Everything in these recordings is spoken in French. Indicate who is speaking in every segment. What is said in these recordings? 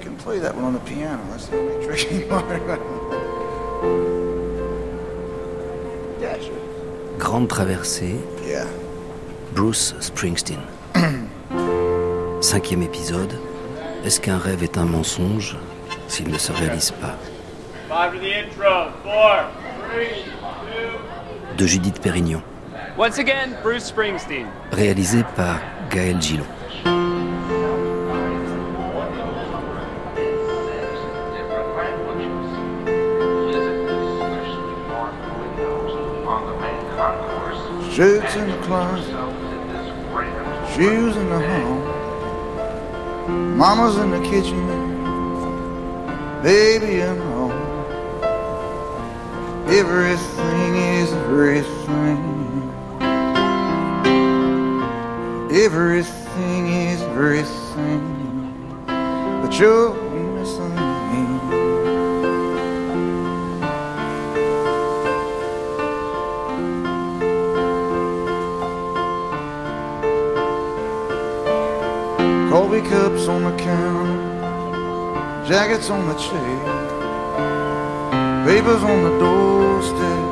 Speaker 1: I can play that one on the piano. That's the only tricky part. yeah, sure.
Speaker 2: Grande traversée,
Speaker 1: Yeah.
Speaker 2: Bruce Springsteen. Cinquième épisode. Est-ce qu'un rêve est un mensonge s'il ne se réalise pas?
Speaker 3: Five to the intro. Four, three, two.
Speaker 2: De Judith Pérignon.
Speaker 3: Once again, Bruce Springsteen.
Speaker 2: Réalisé par Gaël Gillon.
Speaker 1: Shirts in the closet, shoes in the hall. Mama's in the kitchen, baby and all. Everything is everything. Everything is everything. But you're Cups on the counter, jackets on the chair, papers on the doorstep,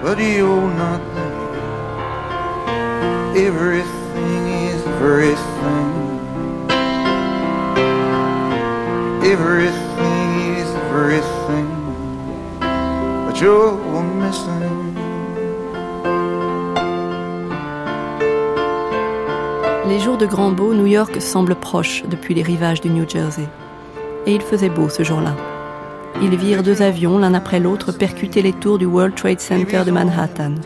Speaker 1: but you're not there. Everything is everything. Everything is everything, but you're missing.
Speaker 4: Les jours de grand beau, New York semble proche depuis les rivages du New Jersey. Et il faisait beau ce jour-là. Ils virent deux avions, l'un après l'autre, percuter les tours du World Trade Center de Manhattan.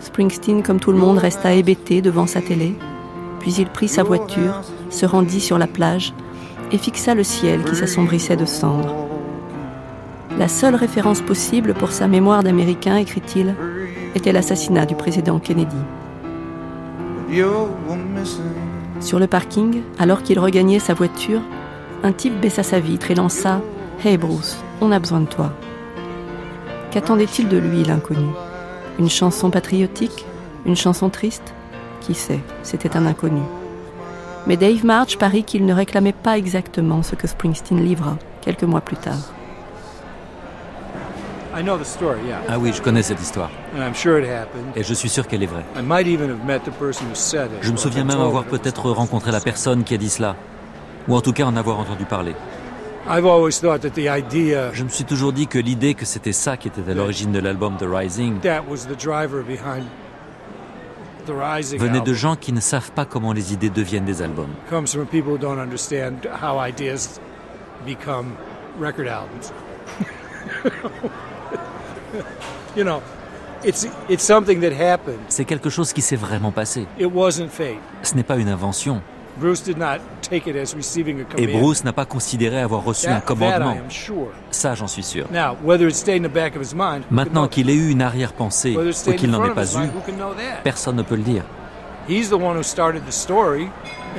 Speaker 4: Springsteen, comme tout le monde, resta hébété devant sa télé. Puis il prit sa voiture, se rendit sur la plage et fixa le ciel qui s'assombrissait de cendres. La seule référence possible pour sa mémoire d'Américain, écrit-il, était l'assassinat du président Kennedy. Sur le parking, alors qu'il regagnait sa voiture, un type baissa sa vitre et lança Hey Bruce, on a besoin de toi. Qu'attendait-il de lui, l'inconnu? Une chanson patriotique? Une chanson triste? Qui sait, c'était un inconnu. Mais Dave March parie qu'il ne réclamait pas exactement ce que Springsteen livra quelques mois plus tard.
Speaker 5: Ah oui, je connais cette histoire.
Speaker 6: And I'm sure it happened.
Speaker 5: Et je suis sûr qu'elle est vraie.
Speaker 6: I might even have met the person who said it.
Speaker 5: Je me souviens même avoir peut-être rencontré la
Speaker 6: person.
Speaker 5: personne qui a dit cela. Ou en tout cas en avoir entendu parler.
Speaker 6: I've always thought that the idea
Speaker 5: Je me suis toujours dit que l'idée que c'était ça qui était à l'origine de l'album The Rising
Speaker 6: that was the driver behind the rising
Speaker 5: venait de gens qui ne savent pas comment les idées deviennent des albums.
Speaker 6: you know, it's it's something that happened.
Speaker 5: C'est quelque chose qui s'est vraiment passé.
Speaker 6: It wasn't fate.
Speaker 5: Ce n'est pas une invention.
Speaker 6: Bruce did not take it as receiving a
Speaker 5: Et. Bruce n'a pas considéré avoir reçu un
Speaker 6: That- that I
Speaker 5: commandement.
Speaker 6: am sure.
Speaker 5: Ça, j'en suis sûr.
Speaker 6: Now, whether it stayed in the back of his mind, who can
Speaker 5: Maintenant qu'il ait eu une arrière-pensée ou qu'il n'en ait pas eu, personne ne peut le dire.
Speaker 6: He's the one who started the story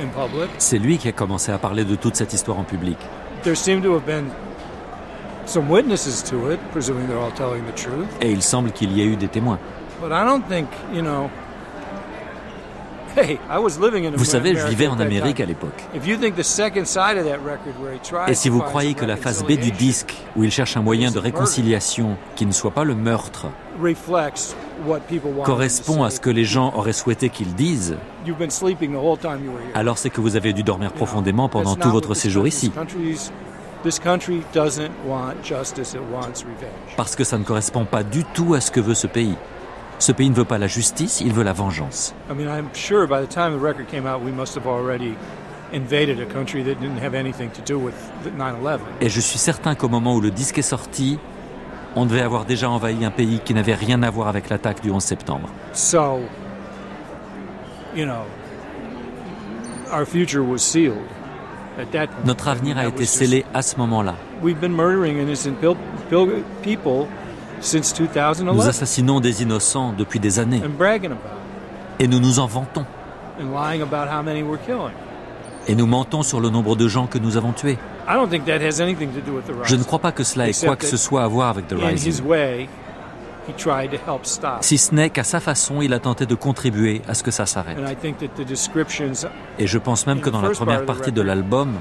Speaker 6: in public.
Speaker 5: C'est lui qui a commencé à parler de toute cette histoire en public.
Speaker 6: There seem to have been
Speaker 5: Et il semble qu'il y ait eu des témoins.
Speaker 6: But I don't think, you know. Hey, I was living in
Speaker 5: Vous savez, je vivais en Amérique à l'époque.
Speaker 6: If you think the second side of that record where he tried
Speaker 5: Et si
Speaker 6: to
Speaker 5: vous croyez que la face B du disque, où il cherche un moyen de réconciliation qui ne soit pas le meurtre,
Speaker 6: reflects what people want
Speaker 5: correspond à ce que les gens auraient souhaité qu'ils disent,
Speaker 6: were here.
Speaker 5: alors c'est que vous avez dû dormir profondément pendant tout votre séjour ici.
Speaker 6: This country's- This country doesn't want justice, it wants revenge.
Speaker 5: Parce que ça ne correspond pas du tout à ce que veut ce pays. Ce pays ne veut pas la justice, il veut la vengeance.
Speaker 6: I mean, I'm sure by the time the record came out, we must have already invaded a country that didn't have anything to do with the 9/11.
Speaker 5: Et je suis certain qu'au moment où le disque est sorti, on devait avoir déjà envahi un pays qui n'avait rien à voir avec l'attaque du 11 septembre.
Speaker 6: So, you know, our future was sealed.
Speaker 5: Notre avenir a été scellé à ce moment-là.
Speaker 6: We've been murdering innocent pil- pil- people since
Speaker 5: Nous
Speaker 6: 2011
Speaker 5: assassinons des innocents depuis des années et nous nous en vantons.
Speaker 6: and lying about how many we're killing.
Speaker 5: Et nous mentons sur le nombre de gens que nous avons tués. Je ne crois pas que cela ait quoi que ce soit à voir avec The Rising. Si ce n'est qu'à sa façon, il a tenté de contribuer à ce que ça s'arrête. Et je pense même que dans la première partie de l'album,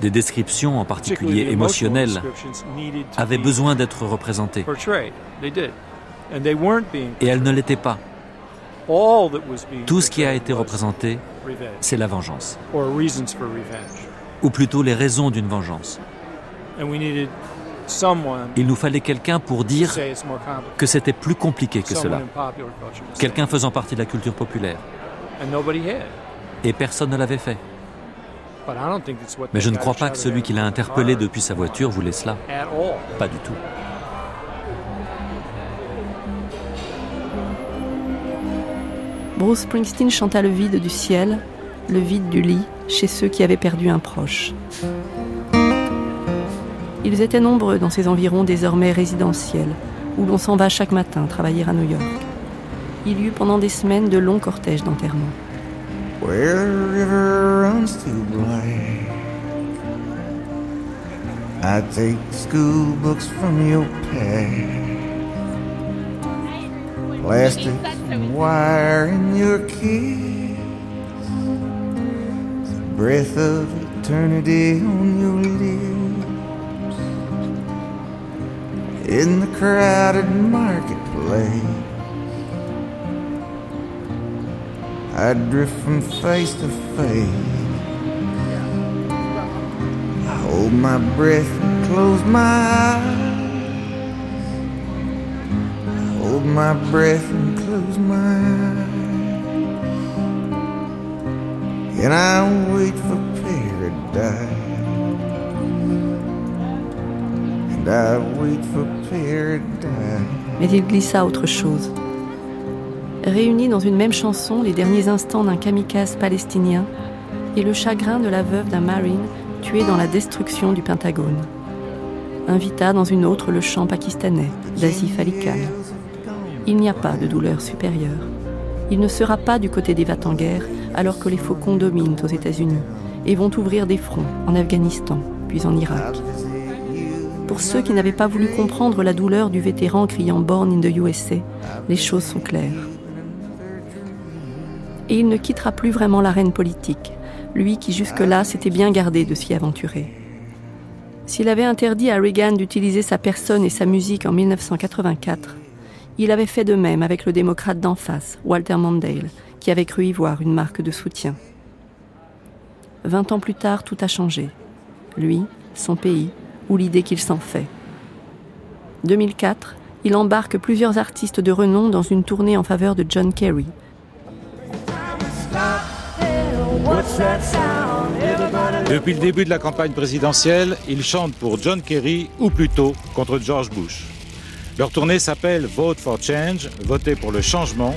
Speaker 5: Des descriptions, en particulier émotionnelles, avaient besoin d'être représentées. Et elles ne l'étaient pas. Tout ce qui a été représenté, c'est la vengeance. Ou plutôt les raisons d'une vengeance. Il nous fallait quelqu'un pour dire que c'était plus compliqué que cela. Quelqu'un faisant partie de la culture populaire. Et personne ne l'avait fait. Mais je ne crois pas que celui qui l'a interpellé depuis sa voiture voulait cela. Pas du tout.
Speaker 4: Bruce Springsteen chanta le vide du ciel, le vide du lit chez ceux qui avaient perdu un proche. Ils étaient nombreux dans ces environs désormais résidentiels, où l'on s'en va chaque matin travailler à New York. Il y eut pendant des semaines de longs cortèges d'enterrement.
Speaker 1: kiss, the breath of eternity on your lips, in the crowded marketplace. I drift from face to face. I hold my breath and close my eyes. I hold my breath and close my eyes. And I wait for paradise.
Speaker 4: Mais il glissa autre chose. Réunis dans une même chanson les derniers instants d'un kamikaze palestinien et le chagrin de la veuve d'un marine tué dans la destruction du Pentagone. Invita dans une autre le chant pakistanais d'Azif Ali Khan il n'y a pas de douleur supérieure. Il ne sera pas du côté des en guerre alors que les faucons dominent aux États-Unis et vont ouvrir des fronts en Afghanistan, puis en Irak. Pour ceux qui n'avaient pas voulu comprendre la douleur du vétéran criant Born in the USA, les choses sont claires. Et il ne quittera plus vraiment l'arène politique, lui qui jusque-là s'était bien gardé de s'y aventurer. S'il avait interdit à Reagan d'utiliser sa personne et sa musique en 1984, il avait fait de même avec le démocrate d'en face, Walter Mondale, qui avait cru y voir une marque de soutien. Vingt ans plus tard, tout a changé. Lui, son pays, ou l'idée qu'il s'en fait. 2004, il embarque plusieurs artistes de renom dans une tournée en faveur de John Kerry.
Speaker 7: Depuis le début de la campagne présidentielle, il chante pour John Kerry ou plutôt contre George Bush. Leur tournée s'appelle Vote for Change, voter pour le changement.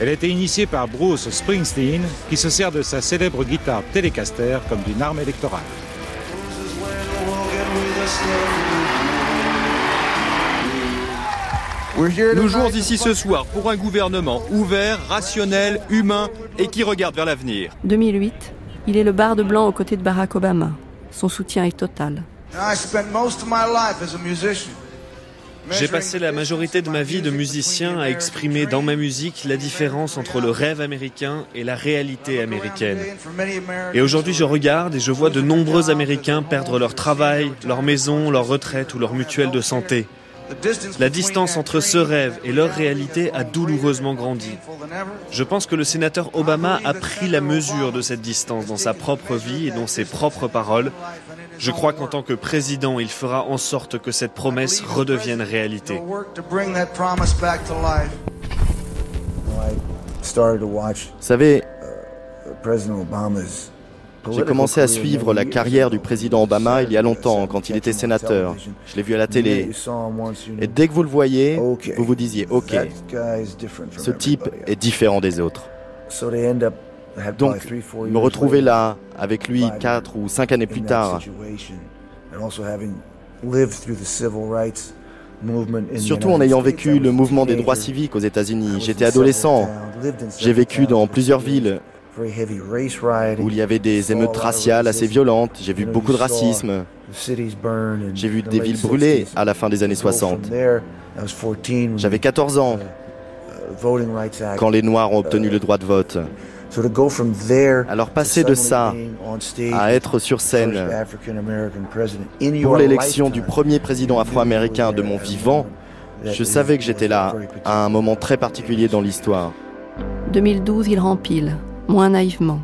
Speaker 7: Elle a été initiée par Bruce Springsteen, qui se sert de sa célèbre guitare Telecaster comme d'une arme électorale.
Speaker 8: Nous jouons ici ce soir pour un gouvernement ouvert, rationnel, humain et qui regarde vers l'avenir.
Speaker 4: 2008, il est le barde blanc aux côtés de Barack Obama. Son soutien est total.
Speaker 9: J'ai passé la majorité de ma vie de musicien à exprimer dans ma musique la différence entre le rêve américain et la réalité américaine. Et aujourd'hui, je regarde et je vois de nombreux Américains perdre leur travail, leur maison, leur retraite ou leur mutuelle de santé. La distance entre ce rêve et leur réalité a douloureusement grandi. Je pense que le sénateur Obama a pris la mesure de cette distance dans sa propre vie et dans ses propres paroles. Je crois qu'en tant que président, il fera en sorte que cette promesse redevienne réalité.
Speaker 10: Vous savez, j'ai commencé à suivre la carrière du président Obama il y a longtemps, quand il était sénateur. Je l'ai vu à la télé. Et dès que vous le voyez, vous vous disiez, OK, ce type est différent des autres. Donc, me retrouver là, avec lui, quatre ou cinq années plus tard, Surtout en ayant vécu le mouvement des droits civiques aux États-Unis. J'étais adolescent. J'ai vécu dans plusieurs villes où il y avait des émeutes raciales assez violentes. J'ai vu beaucoup de racisme. J'ai vu des villes brûlées à la fin des années 60. J'avais 14 ans uh, quand les Noirs ont obtenu le droit de vote. Alors passer de ça à être sur scène pour l'élection du premier président afro-américain de mon vivant, je savais que j'étais là à un moment très particulier dans l'histoire.
Speaker 4: 2012, il rempile, moins naïvement.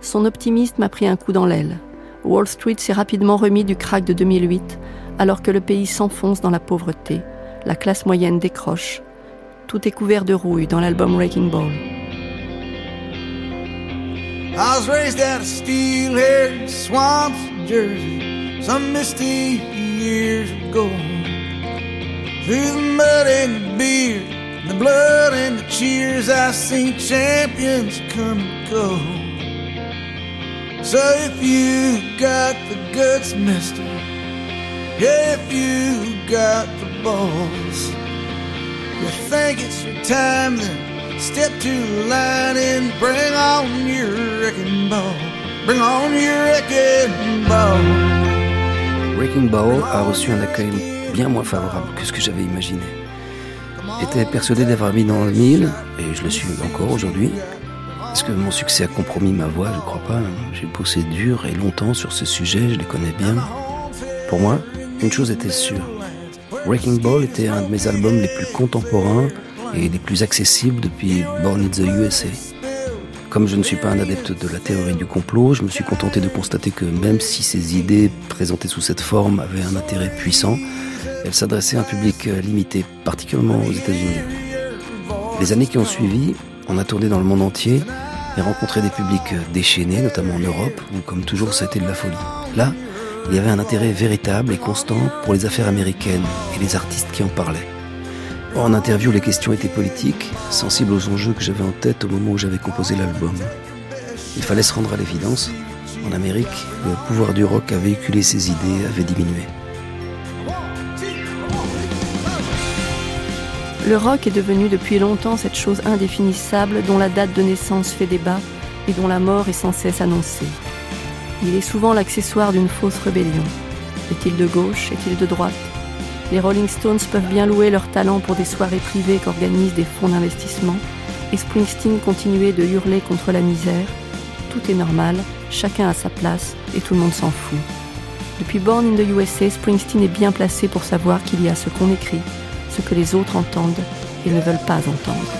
Speaker 4: Son optimisme a pris un coup dans l'aile. Wall Street s'est rapidement remis du crack de 2008, alors que le pays s'enfonce dans la pauvreté, la classe moyenne décroche. Tout est couvert de rouille dans l'album Wrecking Ball. I was raised out of swamps Jersey some misty years ago. Through the mud and the blood and the cheers, I seen champions come and go. So if you got the guts, mister, if you got the balls, you think it's your time, then Step to the line and bring on your wrecking ball. Bring on your wrecking ball.
Speaker 2: Wrecking Ball a reçu un accueil bien moins favorable que ce que j'avais imaginé. J'étais persuadé d'avoir mis dans le mille, et je le suis encore aujourd'hui. Est-ce que mon succès a compromis ma voix? Je crois pas. J'ai bossé dur et longtemps sur ce sujet, je les connais bien. Pour moi, une chose était sûre. Wrecking Ball était un de mes albums les plus contemporains et les plus accessibles depuis Born in the USA. Comme je ne suis pas un adepte de la théorie du complot, je me suis contenté de constater que même si ces idées présentées sous cette forme avaient un intérêt puissant, elles s'adressaient à un public limité, particulièrement aux États-Unis. Les années qui ont suivi, on a tourné dans le monde entier et rencontré des publics déchaînés, notamment en Europe, où comme toujours ça a été de la folie. Là, il y avait un intérêt véritable et constant pour les affaires américaines et les artistes qui en parlaient. En interview, les questions étaient politiques, sensibles aux enjeux que j'avais en tête au moment où j'avais composé l'album. Il fallait se rendre à l'évidence. En Amérique, le pouvoir du rock à véhiculer ses idées avait diminué.
Speaker 4: Le rock est devenu depuis longtemps cette chose indéfinissable dont la date de naissance fait débat et dont la mort est sans cesse annoncée. Il est souvent l'accessoire d'une fausse rébellion. Est-il de gauche? Est-il de droite? Les Rolling Stones peuvent bien louer leur talent pour des soirées privées qu'organisent des fonds d'investissement, et Springsteen continuait de hurler contre la misère. Tout est normal, chacun a sa place, et tout le monde s'en fout. Depuis Born in the USA, Springsteen est bien placé pour savoir qu'il y a ce qu'on écrit, ce que les autres entendent et ne veulent pas entendre.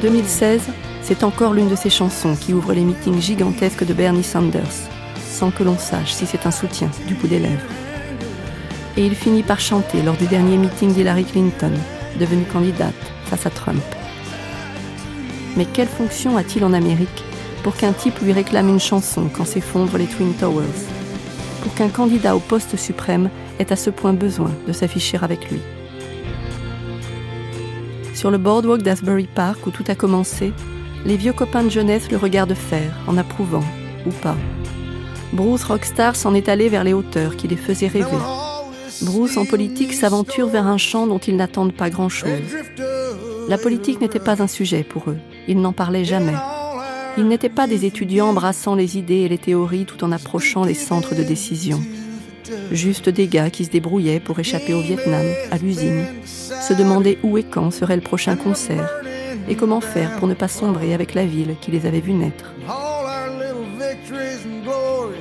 Speaker 4: 2016, c'est encore l'une de ces chansons qui ouvre les meetings gigantesques de Bernie Sanders, sans que l'on sache si c'est un soutien du bout des lèvres et il finit par chanter lors du dernier meeting d'Hillary Clinton, devenue candidate face à Trump. Mais quelle fonction a-t-il en Amérique pour qu'un type lui réclame une chanson quand s'effondrent les Twin Towers? Pour qu'un candidat au poste suprême ait à ce point besoin de s'afficher avec lui? Sur le boardwalk d'Asbury Park où tout a commencé, les vieux copains de jeunesse le regardent faire, en approuvant, ou pas. Bruce Rockstar s'en est allé vers les hauteurs qui les faisaient rêver. Bruce en politique s'aventure vers un champ dont ils n'attendent pas grand-chose. La politique n'était pas un sujet pour eux, ils n'en parlaient jamais. Ils n'étaient pas des étudiants embrassant les idées et les théories tout en approchant les centres de décision. Juste des gars qui se débrouillaient pour échapper au Vietnam, à l'usine, se demandaient où et quand serait le prochain concert, et comment faire pour ne pas sombrer avec la ville qui les avait vus naître.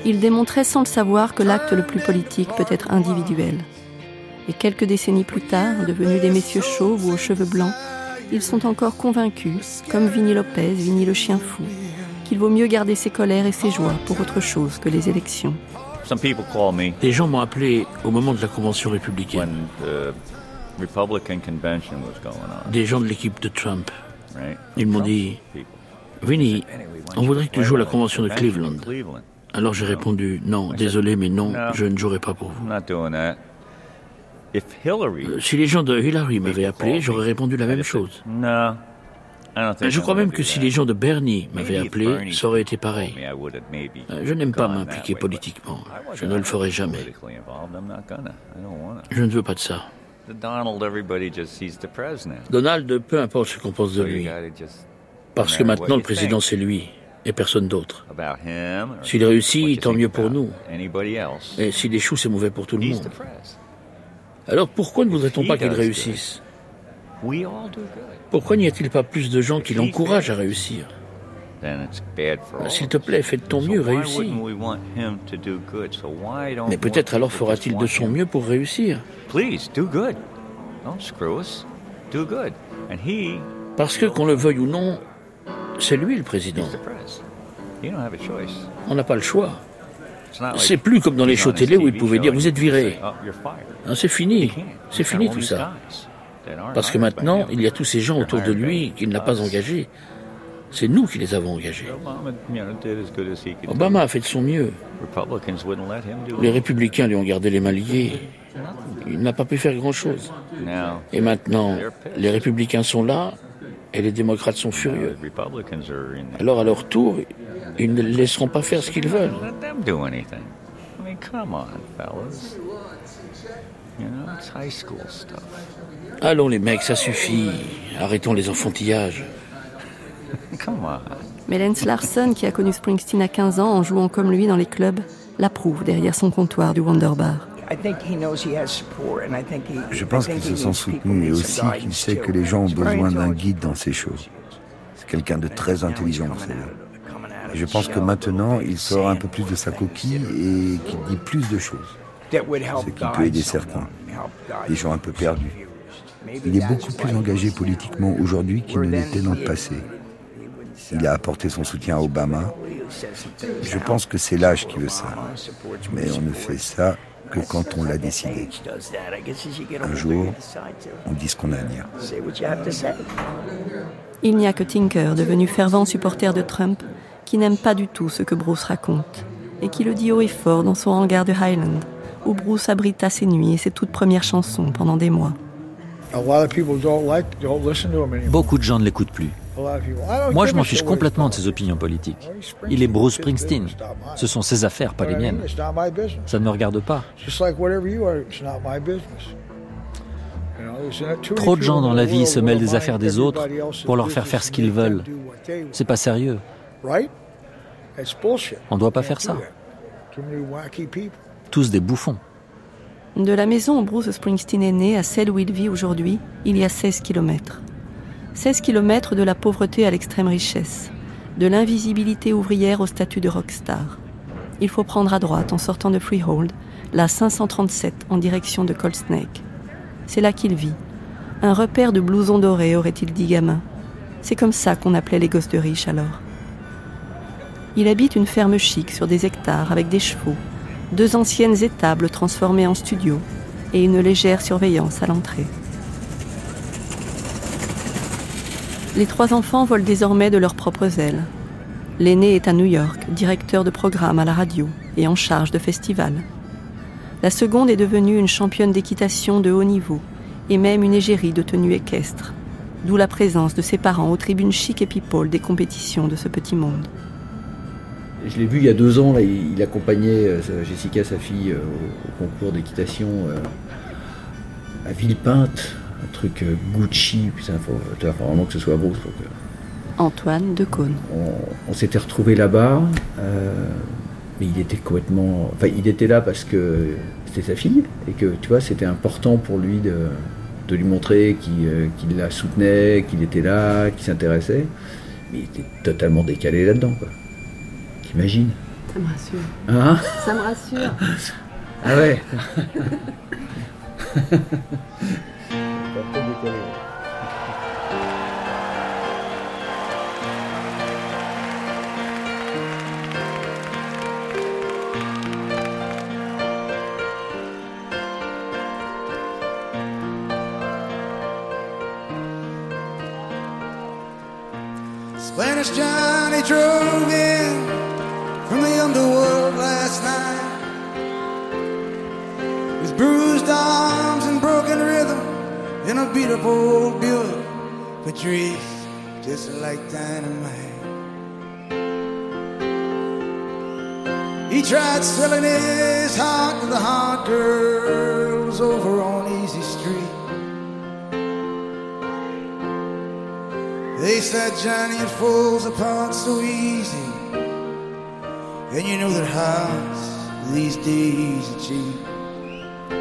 Speaker 4: Il démontrait sans le savoir que l'acte le plus politique peut être individuel. Et quelques décennies plus tard, devenus des messieurs chauves ou aux cheveux blancs, ils sont encore convaincus, comme Vinnie Lopez, Vinnie le chien fou, qu'il vaut mieux garder ses colères et ses joies pour autre chose que les élections.
Speaker 11: Des gens m'ont appelé au moment de la convention républicaine. Des gens de l'équipe de Trump. Ils m'ont dit, Vinnie, on voudrait que tu joues à la convention de Cleveland. Alors j'ai répondu non, désolé, mais non, je ne jouerai pas pour vous. Euh, si les gens de Hillary m'avaient appelé, j'aurais répondu la même chose. Je crois même que si les gens de Bernie m'avaient appelé, ça aurait été pareil. Euh, je n'aime pas m'impliquer politiquement. Je ne le ferai jamais. Je ne veux pas de ça. Donald, peu importe ce qu'on pense de lui. Parce que maintenant, le président, c'est lui et personne d'autre. S'il réussit, tant mieux pour nous. Et s'il échoue, c'est mauvais pour tout le monde. Alors pourquoi ne voudrait-on pas qu'il réussisse
Speaker 12: Pourquoi n'y a-t-il pas plus de gens qui l'encouragent à réussir s'il te plaît, fais de ton mieux, réussis. Mais peut-être alors fera-t-il de son mieux pour réussir. Parce que, qu'on le veuille ou non, c'est lui le président. On n'a pas le choix. C'est plus comme dans les shows télé où il pouvait dire vous êtes viré. C'est fini. C'est fini tout ça. Parce que maintenant, il y a tous ces gens autour de lui qu'il n'a pas engagés. C'est nous qui les avons engagés. Obama a fait de son mieux. Les républicains lui ont gardé les mains liées. Il n'a pas pu faire grand-chose. Et maintenant, les républicains sont là et les démocrates sont furieux. Alors à leur tour, ils ne laisseront pas faire ce qu'ils veulent. Allons les mecs, ça suffit. Arrêtons les enfantillages.
Speaker 4: Mais Lance Larson, qui a connu Springsteen à 15 ans en jouant comme lui dans les clubs, l'approuve derrière son comptoir du Wonder Bar.
Speaker 13: Je pense qu'il se sent soutenu et aussi qu'il sait que les gens ont besoin d'un guide dans ces choses. C'est quelqu'un de très intelligent, vous savez. Et je pense que maintenant, il sort un peu plus de sa coquille et qu'il dit plus de choses. Ce qui peut aider certains, des gens un peu perdus. Il est beaucoup plus engagé politiquement aujourd'hui qu'il ne l'était dans le passé. Il a apporté son soutien à Obama. Je pense que c'est l'âge qui veut ça. Mais on ne fait ça que quand on l'a décidé. Un jour, on dit ce qu'on a à dire.
Speaker 4: Il n'y a que Tinker, devenu fervent supporter de Trump, qui n'aime pas du tout ce que Bruce raconte, et qui le dit haut et fort dans son hangar de Highland, où Bruce abrita ses nuits et ses toutes premières chansons pendant des mois.
Speaker 14: Beaucoup de gens ne l'écoutent plus. Moi, je m'en fiche complètement de ses opinions politiques. Il est Bruce Springsteen. Ce sont ses affaires, pas les miennes. Ça ne me regarde pas. Trop de gens dans la vie se mêlent des affaires des autres pour leur faire faire ce qu'ils veulent. C'est pas sérieux. On ne doit pas faire ça. Tous des bouffons.
Speaker 4: De la maison où Bruce Springsteen est né à celle où il vit aujourd'hui, il y a 16 kilomètres. 16 kilomètres de la pauvreté à l'extrême richesse, de l'invisibilité ouvrière au statut de rockstar. Il faut prendre à droite en sortant de Freehold, la 537 en direction de Cold Snake. C'est là qu'il vit. Un repère de blousons dorés, aurait-il dit gamin. C'est comme ça qu'on appelait les gosses de riches alors. Il habite une ferme chic sur des hectares avec des chevaux, deux anciennes étables transformées en studio et une légère surveillance à l'entrée. Les trois enfants volent désormais de leurs propres ailes. L'aîné est à New York, directeur de programme à la radio et en charge de festivals. La seconde est devenue une championne d'équitation de haut niveau et même une égérie de tenue équestre, d'où la présence de ses parents aux tribunes chic et people des compétitions de ce petit monde.
Speaker 15: Je l'ai vu il y a deux ans, il, accompagnait euh, Jessica, sa fille, euh, au, concours d'équitation euh, à Villepinte, un truc Gucci, puis ça, faut, vraiment que ce soit beau.
Speaker 4: Antoine de Cône.
Speaker 15: On, s'était retrouvés là-bas, mais il était complètement. Enfin, il était là parce que c'était sa fille, et que tu vois, c'était important pour lui de, de lui montrer qu'il la soutenait, qu'il était là, qu'il s'intéressait. Mais il était totalement décalé là-dedans, quoi. T'imagines?
Speaker 4: Ça me rassure.
Speaker 15: Hein?
Speaker 4: Ça me rassure.
Speaker 15: ah ouais
Speaker 1: Spanish Johnny drove in from the underworld last night. With bruised rhythm in a old Buick. Patrice, just like dynamite. He tried selling his heart to the hot girls over on Easy Street. They said Johnny, it falls apart so easy.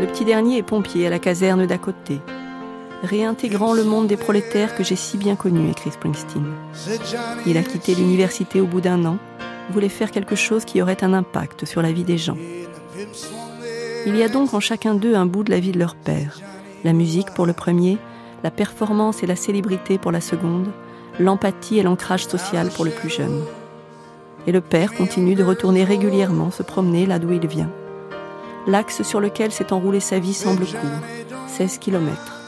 Speaker 4: Le petit dernier est pompier à la caserne d'à côté. Réintégrant le monde des prolétaires que j'ai si bien connu, écrit Springsteen. Il a quitté l'université au bout d'un an, voulait faire quelque chose qui aurait un impact sur la vie des gens. Il y a donc en chacun d'eux un bout de la vie de leur père. La musique pour le premier, la performance et la célébrité pour la seconde, l'empathie et l'ancrage social pour le plus jeune. Et le père continue de retourner régulièrement se promener là d'où il vient. L'axe sur lequel s'est enroulée sa vie semble court, 16 kilomètres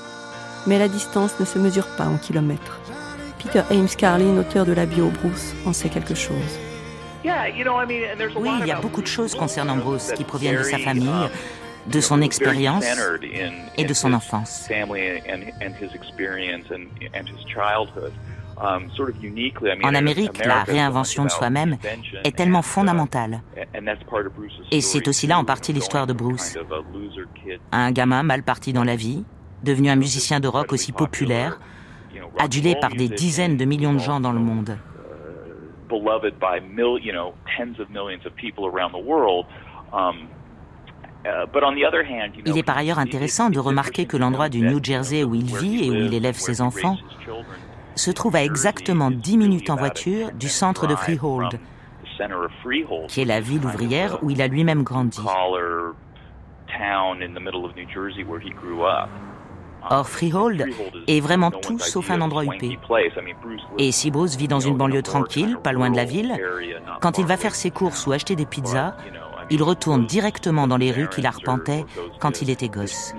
Speaker 4: mais la distance ne se mesure pas en kilomètres. Peter Ames Carlin, auteur de la bio Bruce, en sait quelque chose.
Speaker 7: Oui, il y a beaucoup de choses concernant Bruce qui proviennent de sa famille, de son expérience et de son enfance. En Amérique, la réinvention de soi-même est tellement fondamentale. Et c'est aussi là en partie l'histoire de Bruce. Un gamin mal parti dans la vie, devenu un musicien de rock aussi populaire, adulé par des dizaines de millions de gens dans le monde. Il est par ailleurs intéressant de remarquer que l'endroit du New Jersey où il vit et où il élève ses enfants se trouve à exactement 10 minutes en voiture du centre de Freehold, qui est la ville ouvrière où il a lui-même grandi. Or, Freehold est vraiment tout sauf un endroit huppé. Et si Bruce vit dans une banlieue tranquille, pas loin de la ville, quand il va faire ses courses ou acheter des pizzas, il retourne directement dans les rues qu'il arpentait quand il était gosse.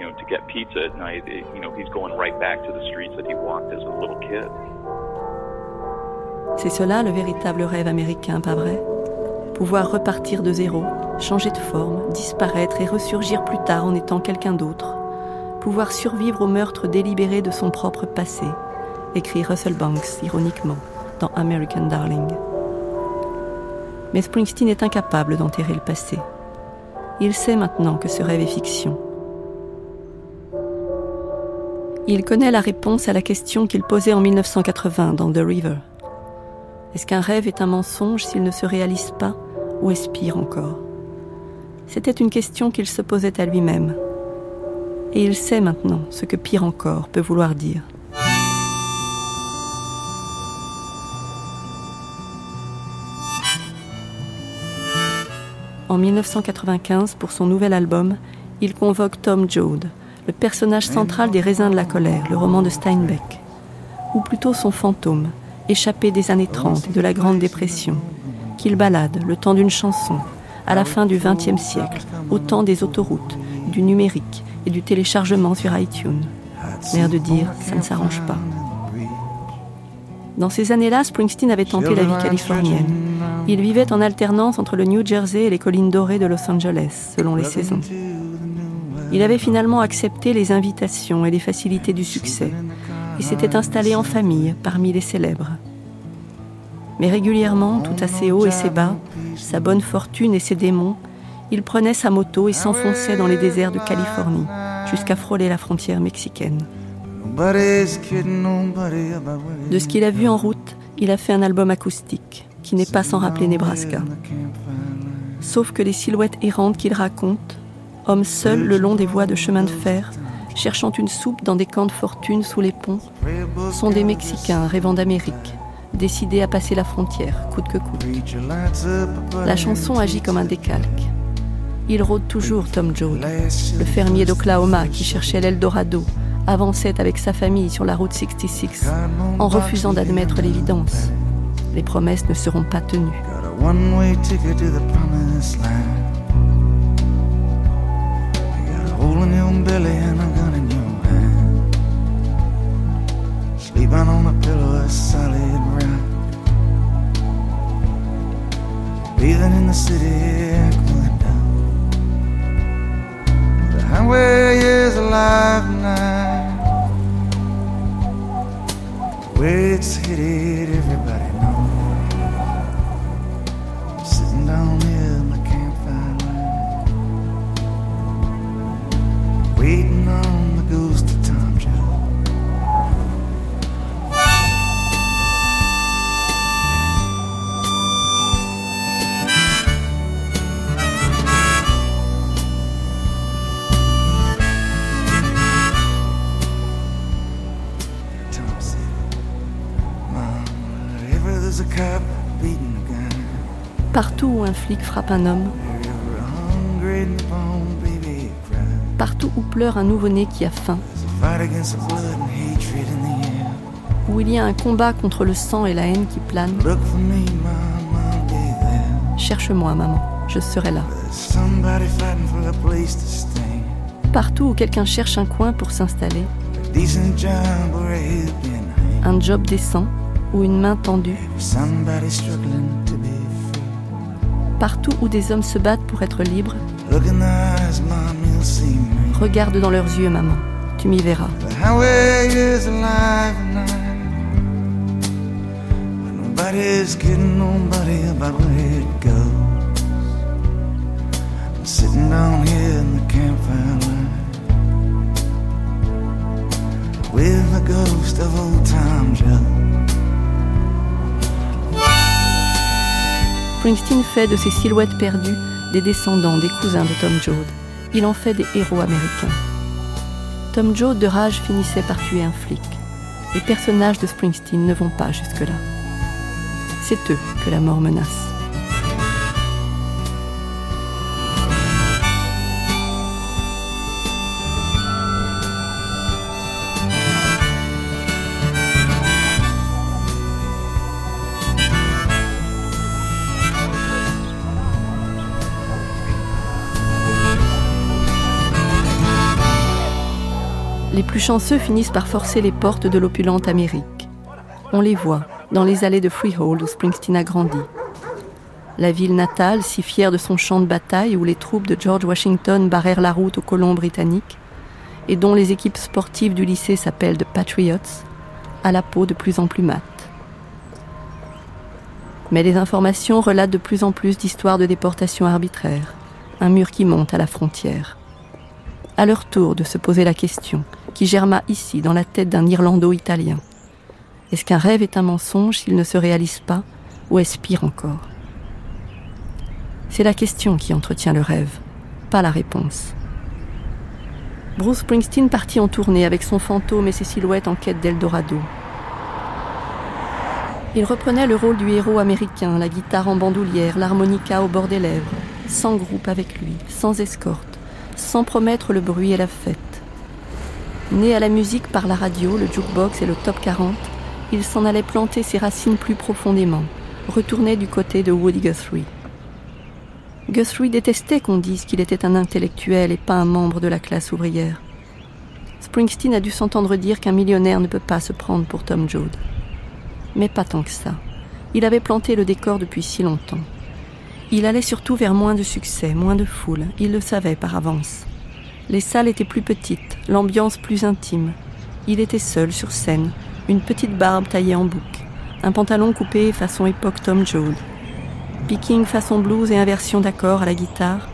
Speaker 4: C'est cela le véritable rêve américain, pas vrai? Pouvoir repartir de zéro, changer de forme, disparaître et ressurgir plus tard en étant quelqu'un d'autre pouvoir survivre au meurtre délibéré de son propre passé, écrit Russell Banks ironiquement dans American Darling. Mais Springsteen est incapable d'enterrer le passé. Il sait maintenant que ce rêve est fiction. Il connaît la réponse à la question qu'il posait en 1980 dans The River. Est-ce qu'un rêve est un mensonge s'il ne se réalise pas ou est-ce pire encore? C'était une question qu'il se posait à lui-même et il sait maintenant ce que pire encore peut vouloir dire. En 1995, pour son nouvel album, il convoque Tom Joad, le personnage central des Raisins de la colère, le roman de Steinbeck, ou plutôt son fantôme, échappé des années 30 et de la Grande Dépression, qu'il balade le temps d'une chanson, à la fin du XXe siècle, au temps des autoroutes, du numérique et du téléchargement sur iTunes. L'air de dire, ça ne s'arrange pas. Dans ces années-là, Springsteen avait tenté la vie californienne. Il vivait en alternance entre le New Jersey et les collines dorées de Los Angeles, selon les saisons. Il avait finalement accepté les invitations et les facilités du succès et s'était installé en famille parmi les célèbres. Mais régulièrement, tout assez haut et ses bas, sa bonne fortune et ses démons, il prenait sa moto et s'enfonçait dans les déserts de Californie jusqu'à frôler la frontière mexicaine. De ce qu'il a vu en route, il a fait un album acoustique qui n'est pas sans rappeler Nebraska. Sauf que les silhouettes errantes qu'il raconte, hommes seuls le long des voies de chemin de fer, cherchant une soupe dans des camps de fortune sous les ponts, sont des Mexicains rêvant d'Amérique, décidés à passer la frontière, coûte que coûte. La chanson agit comme un décalque. Il rôde toujours Tom Joad, le fermier d'Oklahoma qui cherchait l'Eldorado, avançait avec sa famille sur la route 66 en refusant d'admettre l'évidence. Les promesses ne seront pas tenues. Highway is alive now. The way it's headed, everybody knows. Sitting down Partout où un flic frappe un homme, partout où pleure un nouveau-né qui a faim, où il y a un combat contre le sang et la haine qui planent, cherche-moi, maman, je serai là. Partout où quelqu'un cherche un coin pour s'installer, un job décent ou une main tendue, partout où des hommes se battent pour être libres, regarde dans leurs yeux, maman, tu m'y verras. Nobody's kidding nobody about where it goes. I'm sitting down here in the campfire line with the ghost of old Tom Joe. Springsteen fait de ces silhouettes perdues des descendants des cousins de Tom Joad. Il en fait des héros américains. Tom Joad de rage finissait par tuer un flic. Les personnages de Springsteen ne vont pas jusque-là c'est eux que la mort menace. Plus chanceux finissent par forcer les portes de l'opulente Amérique. On les voit, dans les allées de Freehold où Springsteen a grandi. La ville natale, si fière de son champ de bataille où les troupes de George Washington barrèrent la route aux colons britanniques, et dont les équipes sportives du lycée s'appellent The Patriots, a la peau de plus en plus mate. Mais les informations relatent de plus en plus d'histoires de déportation arbitraire, un mur qui monte à la frontière. À leur tour de se poser la question, qui germa ici dans la tête d'un Irlando-Italien. Est-ce qu'un rêve est un mensonge s'il ne se réalise pas, ou est-ce pire encore? C'est la question qui entretient le rêve, pas la réponse. Bruce Springsteen partit en tournée avec son fantôme et ses silhouettes en quête d'Eldorado. Il reprenait le rôle du héros américain, la guitare en bandoulière, l'harmonica au bord des lèvres, sans groupe avec lui, sans escorte, sans promettre le bruit et la fête. Né à la musique par la radio, le jukebox et le top 40, il s'en allait planter ses racines plus profondément, retournait du côté de Woody Guthrie. Guthrie détestait qu'on dise qu'il était un intellectuel et pas un membre de la classe ouvrière. Springsteen a dû s'entendre dire qu'un millionnaire ne peut pas se prendre pour Tom Joad. Mais pas tant que ça. Il avait planté le décor depuis si longtemps. Il allait surtout vers moins de succès, moins de foule, il le savait par avance. Les salles étaient plus petites, l'ambiance plus intime. Il était seul sur scène, une petite barbe taillée en bouc, un pantalon coupé façon époque Tom Joad, picking façon blues et inversion d'accord à la guitare,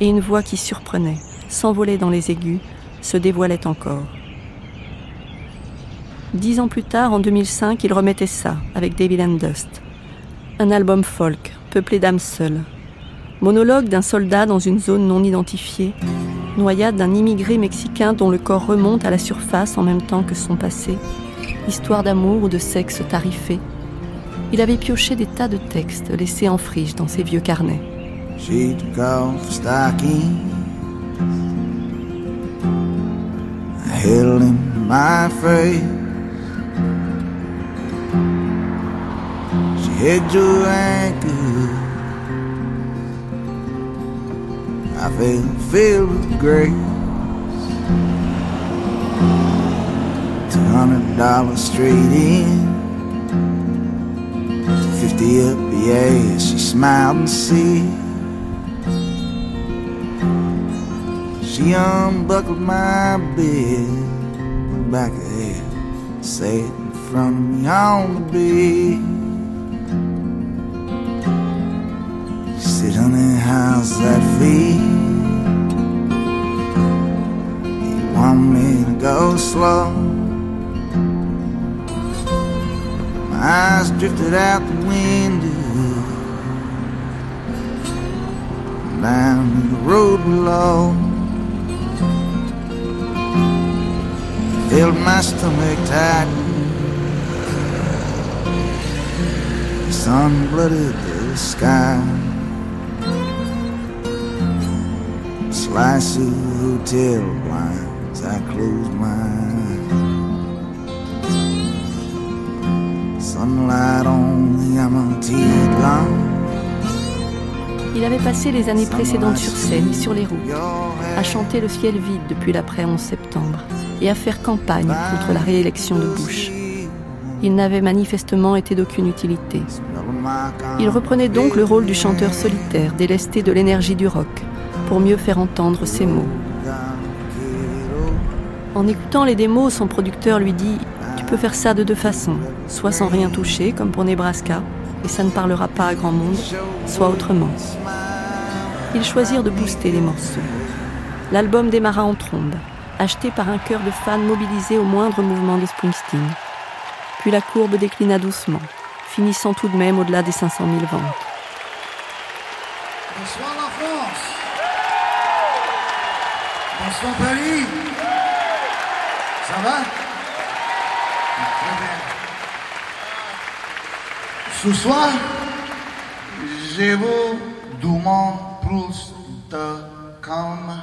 Speaker 4: et une voix qui surprenait, s'envolait dans les aigus, se dévoilait encore. Dix ans plus tard, en 2005, il remettait ça avec David and Dust. Un album folk, peuplé d'âmes seules. Monologue d'un soldat dans une zone non identifiée. Noyade d'un immigré mexicain dont le corps remonte à la surface en même temps que son passé histoire d'amour ou de sexe tarifé. Il avait pioché des tas de textes laissés en friche dans ses vieux carnets. I felt filled with grace. Two hundred dollars straight in. Fifty up, yeah, she smiled and said. She unbuckled my bed, back ahead, sat in front of me on the bed. How's that feel? want me to go slow. My eyes drifted out the window down the road below. Filled my stomach tighten. The sun blooded the sky. Slice of hotel wine. I close my eyes. Sunlight on the empty line. Il avait passé les années précédentes sur scène et sur les routes, à chanter le ciel vide depuis l'après 11 septembre et à faire campagne contre la réélection de Bush. Il n'avait manifestement été d'aucune utilité. Il reprenait donc le rôle du chanteur solitaire, délesté de l'énergie du rock, pour mieux faire entendre ses mots. En écoutant les démos, son producteur lui dit Tu peux faire ça de deux façons, soit sans rien toucher, comme pour Nebraska, et ça ne parlera pas à grand monde, soit autrement. Ils choisirent de booster les morceaux. L'album démarra en trombe, acheté par un chœur de fans mobilisés au moindre mouvement de Springsteen. Puis la courbe déclina doucement, finissant tout de même au-delà des 500 000 ventes.
Speaker 16: Bonsoir la France. Bonsoir Paris. Ça va Très bien. Ce soir, je vous demande plus de calme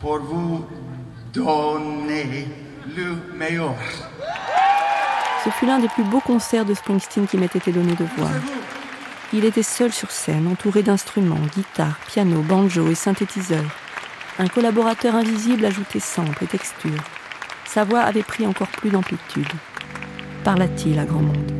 Speaker 16: pour vous donner le meilleur.
Speaker 1: Ce fut l'un des plus beaux concerts de Springsteen qui m'ait été donné de voir. Il était seul sur scène, entouré d'instruments, guitare, piano, banjo et synthétiseur. Un collaborateur invisible ajoutait samples et textures. Sa voix avait pris encore plus d'amplitude. Parla-t-il à grand monde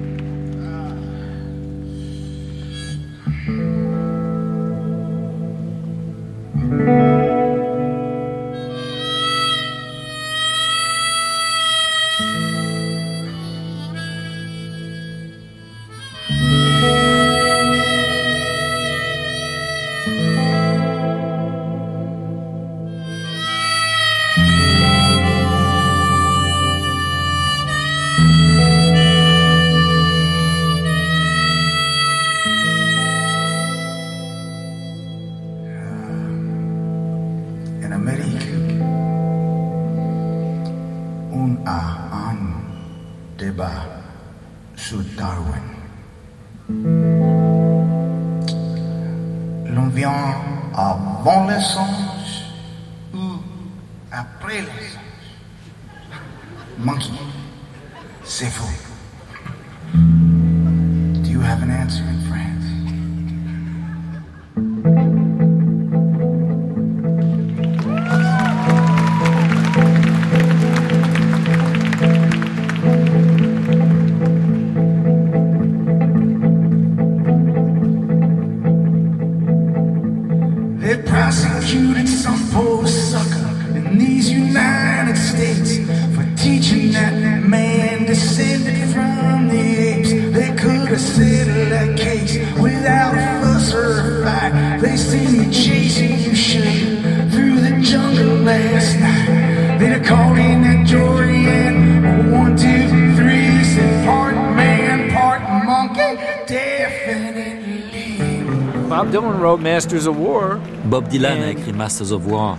Speaker 5: Bob Dylan a écrit Masters of War.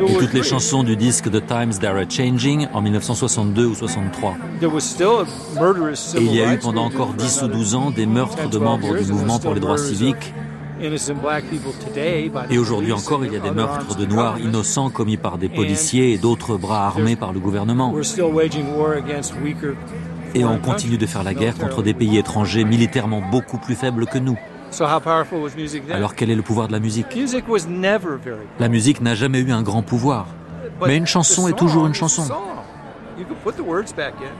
Speaker 5: Et toutes les chansons du disque The Times They Are Changing en 1962 ou 63. Et il y a eu pendant encore 10 ou 12 ans des meurtres de membres du mouvement pour les droits civiques. Et aujourd'hui encore, il y a des meurtres de Noirs innocents commis par des policiers et d'autres bras armés par le gouvernement et on continue de faire la guerre contre des pays étrangers militairement beaucoup plus faibles que nous. Alors quel est le pouvoir de la musique? La musique n'a jamais eu un grand pouvoir. Mais une chanson est toujours une chanson.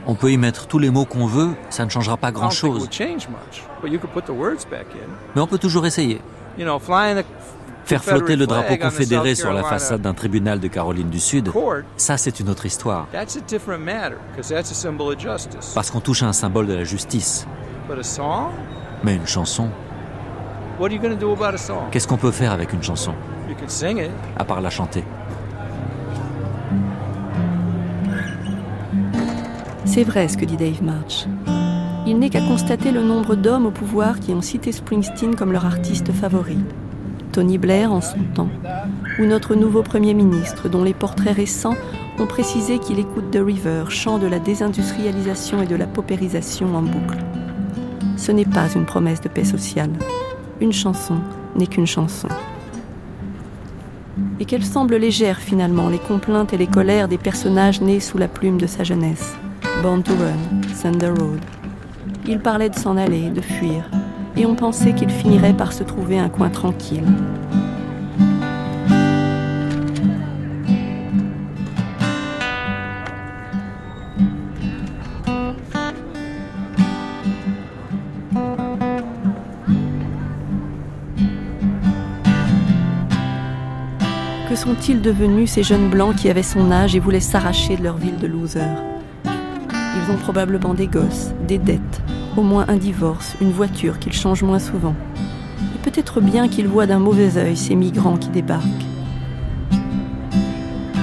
Speaker 5: On peut y mettre tous les mots qu'on veut, ça ne changera pas grand-chose. Mais on peut toujours essayer. Faire flotter le drapeau confédéré sur la façade d'un tribunal de Caroline du Sud, ça c'est une autre histoire. Parce qu'on touche à un symbole de la justice. Mais une chanson Qu'est-ce qu'on peut faire avec une chanson? À part la chanter.
Speaker 1: C'est vrai ce que dit Dave March. Il n'est qu'à constater le nombre d'hommes au pouvoir qui ont cité Springsteen comme leur artiste favori. Tony Blair en son temps, ou notre nouveau Premier ministre, dont les portraits récents
Speaker 4: ont précisé qu'il écoute The River, chant de la désindustrialisation et de la paupérisation en boucle. Ce n'est pas une promesse de paix sociale. Une chanson n'est qu'une chanson. Et qu'elle semble légère finalement, les complaintes et les colères des personnages nés sous la plume de sa jeunesse. Born to Run, Thunder Road. Il parlait de s'en aller, de fuir, et on pensait qu'il finirait par se trouver un coin tranquille, sont-ils devenus ces jeunes blancs qui avaient son âge et voulaient s'arracher de leur ville de loser Ils ont probablement des gosses, des dettes, au moins un divorce, une voiture qu'ils changent moins souvent. Et peut-être bien qu'ils voient d'un mauvais œil ces migrants qui débarquent.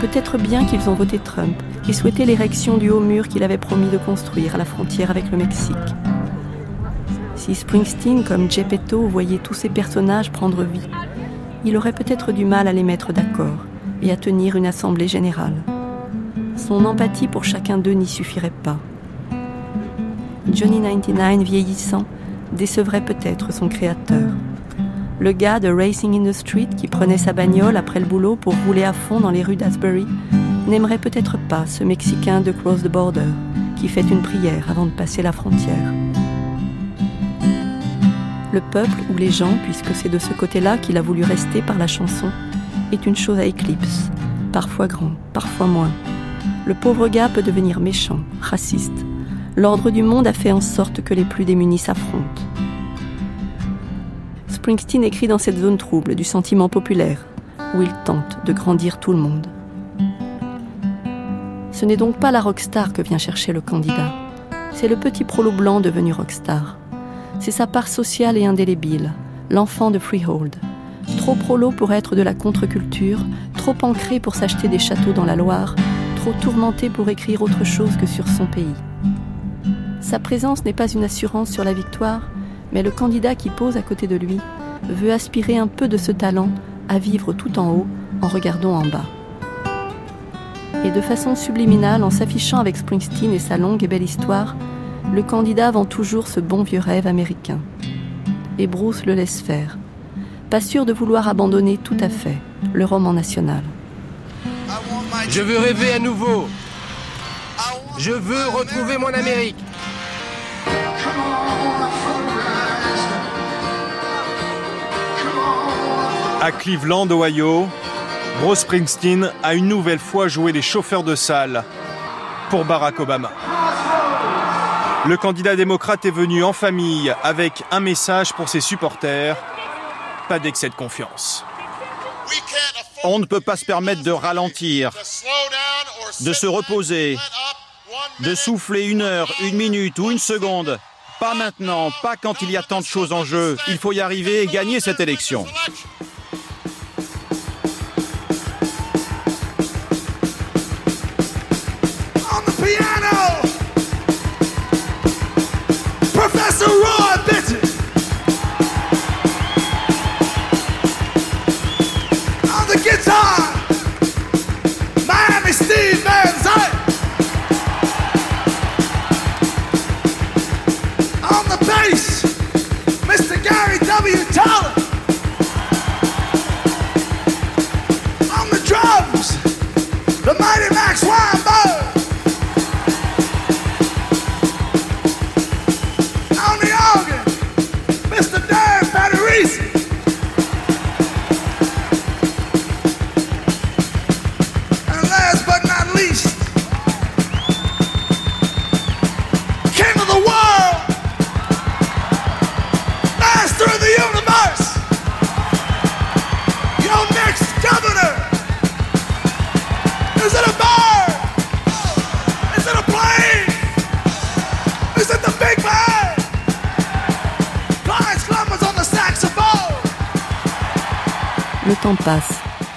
Speaker 4: Peut-être bien qu'ils ont voté Trump et souhaité l'érection du haut mur qu'il avait promis de construire à la frontière avec le Mexique. Si Springsteen, comme Geppetto, voyait tous ces personnages prendre vie, il aurait peut-être du mal à les mettre d'accord et à tenir une assemblée générale. Son empathie pour chacun d'eux n'y suffirait pas. Johnny 99 vieillissant décevrait peut-être son créateur. Le gars de Racing in the Street qui prenait sa bagnole après le boulot pour rouler à fond dans les rues d'Asbury n'aimerait peut-être pas ce Mexicain de Cross the Border qui fait une prière avant de passer la frontière. Le peuple ou les gens, puisque c'est de ce côté-là qu'il a voulu rester par la chanson, est une chose à éclipse, parfois grand, parfois moins. Le pauvre gars peut devenir méchant, raciste. L'ordre du monde a fait en sorte que les plus démunis s'affrontent. Springsteen écrit dans cette zone trouble du sentiment populaire, où il tente de grandir tout le monde. Ce n'est donc pas la rockstar que vient chercher le candidat, c'est le petit prolo blanc devenu rockstar c'est sa part sociale et indélébile, l'enfant de Freehold. Trop prolo pour être de la contre-culture, trop ancré pour s'acheter des châteaux dans la Loire, trop tourmenté pour écrire autre chose que sur son pays. Sa présence n'est pas une assurance sur la victoire, mais le candidat qui pose à côté de lui veut aspirer un peu de ce talent à vivre tout en haut en regardant en bas. Et de façon subliminale, en s'affichant avec Springsteen et sa longue et belle histoire, le candidat vend toujours ce bon vieux rêve américain. Et Bruce le laisse faire, pas sûr de vouloir abandonner tout à fait le roman national.
Speaker 17: Je veux rêver à nouveau. Je veux retrouver mon Amérique.
Speaker 8: À Cleveland, Ohio, Bruce Springsteen a une nouvelle fois joué les chauffeurs de salle pour Barack Obama. Le candidat démocrate est venu en famille avec un message pour ses supporters. Pas d'excès de confiance.
Speaker 18: On ne peut pas se permettre de ralentir, de se reposer, de souffler une heure, une minute ou une seconde. Pas maintenant, pas quand il y a tant de choses en jeu. Il faut y arriver et gagner cette élection.
Speaker 4: Tower!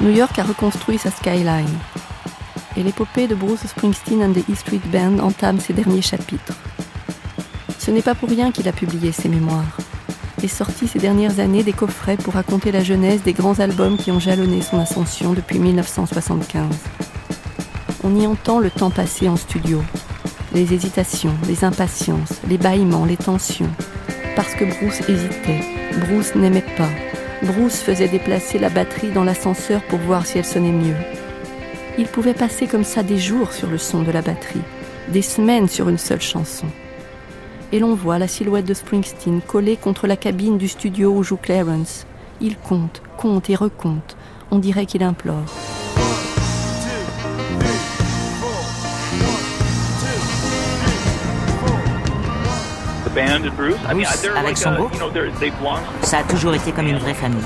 Speaker 4: New York a reconstruit sa skyline. Et l'épopée de Bruce Springsteen and the E Street Band entame ses derniers chapitres. Ce n'est pas pour rien qu'il a publié ses mémoires et sorti ces dernières années des coffrets pour raconter la jeunesse des grands albums qui ont jalonné son ascension depuis 1975. On y entend le temps passé en studio, les hésitations, les impatiences, les bâillements, les tensions. Parce que Bruce hésitait, Bruce n'aimait pas. Bruce faisait déplacer la batterie dans l'ascenseur pour voir si elle sonnait mieux. Il pouvait passer comme ça des jours sur le son de la batterie, des semaines sur une seule chanson. Et l'on voit la silhouette de Springsteen collée contre la cabine du studio où joue Clarence. Il compte, compte et recompte. On dirait qu'il implore.
Speaker 19: Bruce, avec son groupe, ça a toujours été comme une vraie famille.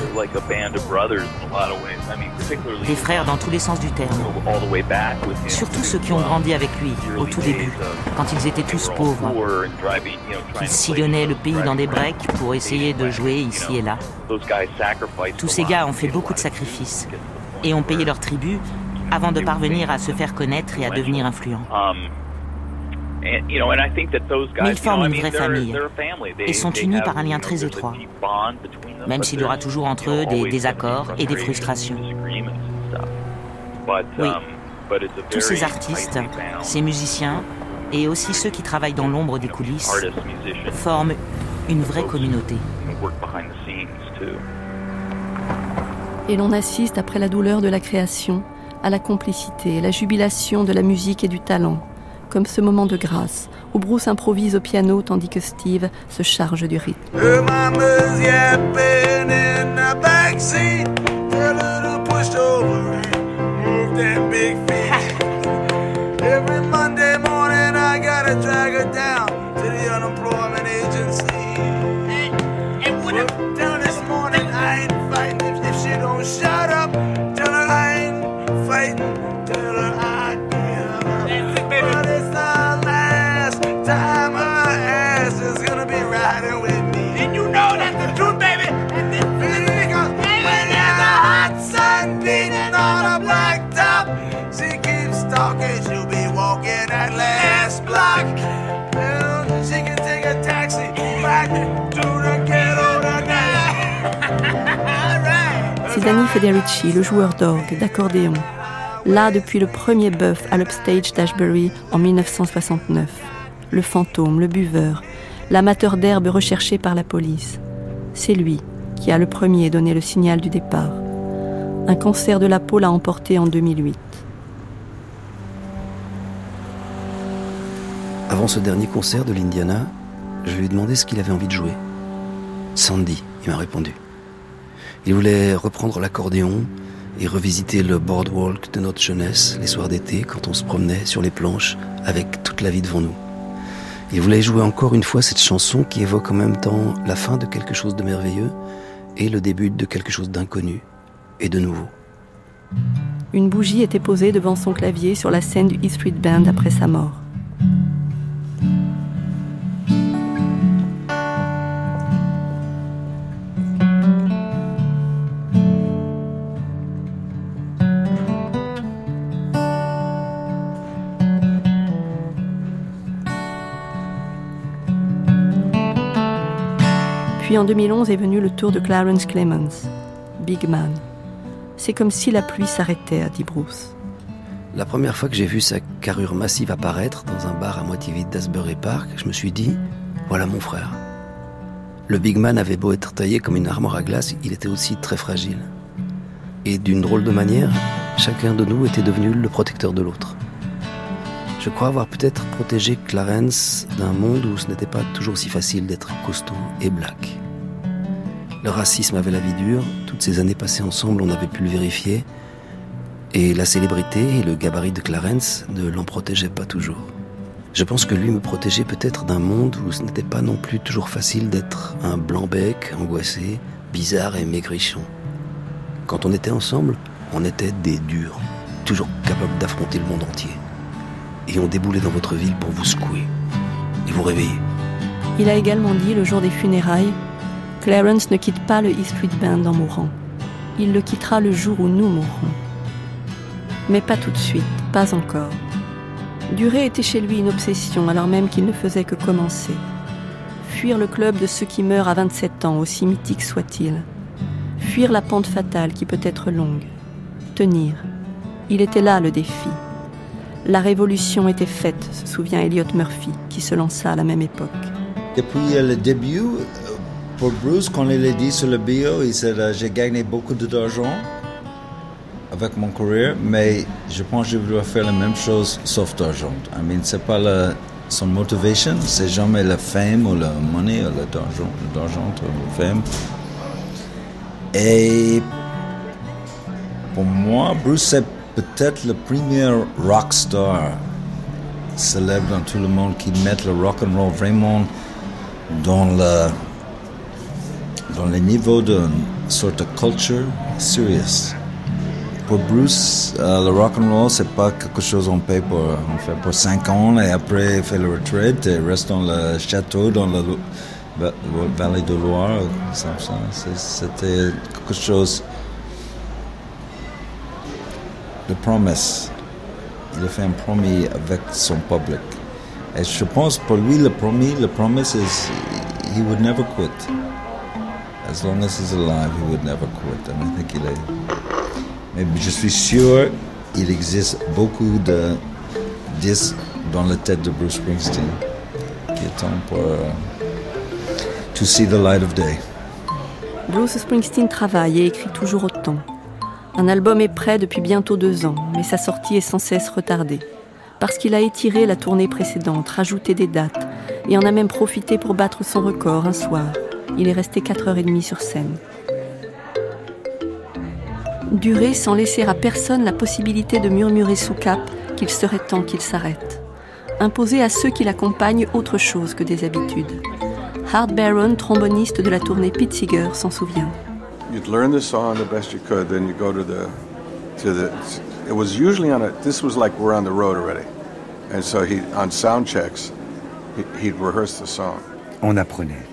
Speaker 19: Des frères dans tous les sens du terme. Surtout ceux qui ont grandi avec lui au tout début, quand ils étaient tous pauvres, qu'ils sillonnaient le pays dans des breaks pour essayer de jouer ici et là. Tous ces gars ont fait beaucoup de sacrifices et ont payé leur tribut avant de parvenir à se faire connaître et à devenir influents. Mais ils forment une vraie famille. et sont unis par un lien très étroit, même s'il y aura toujours entre eux des désaccords et des frustrations. Oui, um, tous ces artistes, ces musiciens et aussi ceux qui travaillent dans l'ombre des coulisses forment une vraie communauté.
Speaker 4: Et l'on assiste, après la douleur de la création, à la complicité, la jubilation de la musique et du talent, comme ce moment de grâce où Bruce improvise au piano tandis que Steve se charge du rythme. Danny Federici, le joueur d'orgue, d'accordéon, là depuis le premier bœuf à l'Upstage d'Ashbury en 1969. Le fantôme, le buveur, l'amateur d'herbe recherché par la police. C'est lui qui a le premier donné le signal du départ. Un cancer de la peau l'a emporté en 2008.
Speaker 2: Avant ce dernier concert de l'Indiana, je lui ai demandé ce qu'il avait envie de jouer. Sandy, il m'a répondu. Il voulait reprendre l'accordéon et revisiter le boardwalk de notre jeunesse les soirs d'été quand on se promenait sur les planches avec toute la vie devant nous. Il voulait jouer encore une fois cette chanson qui évoque en même temps la fin de quelque chose de merveilleux et le début de quelque chose d'inconnu et de nouveau.
Speaker 4: Une bougie était posée devant son clavier sur la scène du E Street Band après sa mort. Puis en 2011 est venu le tour de Clarence Clemens, Big Man. C'est comme si la pluie s'arrêtait, a dit Bruce.
Speaker 2: La première fois que j'ai vu sa carrure massive apparaître dans un bar à moitié vide d'Asbury Park, je me suis dit, voilà mon frère. Le Big Man avait beau être taillé comme une armoire à glace, il était aussi très fragile. Et d'une drôle de manière, chacun de nous était devenu le protecteur de l'autre. Je crois avoir peut-être protégé Clarence d'un monde où ce n'était pas toujours si facile d'être costaud et black. Le racisme avait la vie dure, toutes ces années passées ensemble, on avait pu le vérifier, et la célébrité et le gabarit de Clarence ne l'en protégeaient pas toujours. Je pense que lui me protégeait peut-être d'un monde où ce n'était pas non plus toujours facile d'être un blanc-bec, angoissé, bizarre et maigrichon. Quand on était ensemble, on était des durs, toujours capables d'affronter le monde entier et ont déboulé dans votre ville pour vous secouer et vous réveiller.
Speaker 4: Il a également dit le jour des funérailles Clarence ne quitte pas le E Street Band en mourant. Il le quittera le jour où nous mourrons. Mais pas tout de suite, pas encore. Durer était chez lui une obsession alors même qu'il ne faisait que commencer. Fuir le club de ceux qui meurent à 27 ans, aussi mythique soit-il. Fuir la pente fatale qui peut être longue. Tenir. Il était là le défi La révolution était faite, se souvient Elliot Murphy, qui se lança à la même époque.
Speaker 20: Depuis le début, pour Bruce, quand il a dit sur le bio, il dit J'ai gagné beaucoup d'argent avec mon carrière, mais je pense que je voudrais faire la même chose sauf d'argent. I mean, c'est pas son motivation, c'est jamais la fame ou la money ou l'argent, l'argent ou la fame. Et pour moi, Bruce, c'est peut-être le premier rock star célèbre dans tout le monde qui met le rock and roll vraiment dans le dans le niveau d'une sorte de culture serious. Pour Bruce, euh, le rock and roll, c'est pas quelque chose qu'on paye pour, on fait pour 5 ans et après fait la retraite et reste dans le château, dans la vallée de Loire. C'était quelque chose de promesse. Il a fait un promis avec son public. Et je pense pour lui, le promis, le promesse is he would never quit. As long as he's alive, he would never quit. And I think. Mais je suis sûr il existe beaucoup de disques dans la tête de Bruce Springsteen qui temps pour uh, to see the light of day.
Speaker 4: Bruce Springsteen travaille et écrit toujours autant. Un album est prêt depuis bientôt deux ans, mais sa sortie est sans cesse retardée. Parce qu'il a étiré la tournée précédente, rajouté des dates, et en a même profité pour battre son record un soir. Il est resté 4h30 sur scène. Durer sans laisser à personne la possibilité de murmurer sous cap qu'il serait temps qu'il s'arrête. Imposer à ceux qui l'accompagnent autre chose que des habitudes. Hart Barron, tromboniste de la tournée Pete Seeger, s'en souvient.
Speaker 21: You'd learn the song the best you could, then you go to the to the. It was usually on a. This was like we're on the road already, and so he on sound checks, he, he'd rehearse the song.
Speaker 22: On apprenait.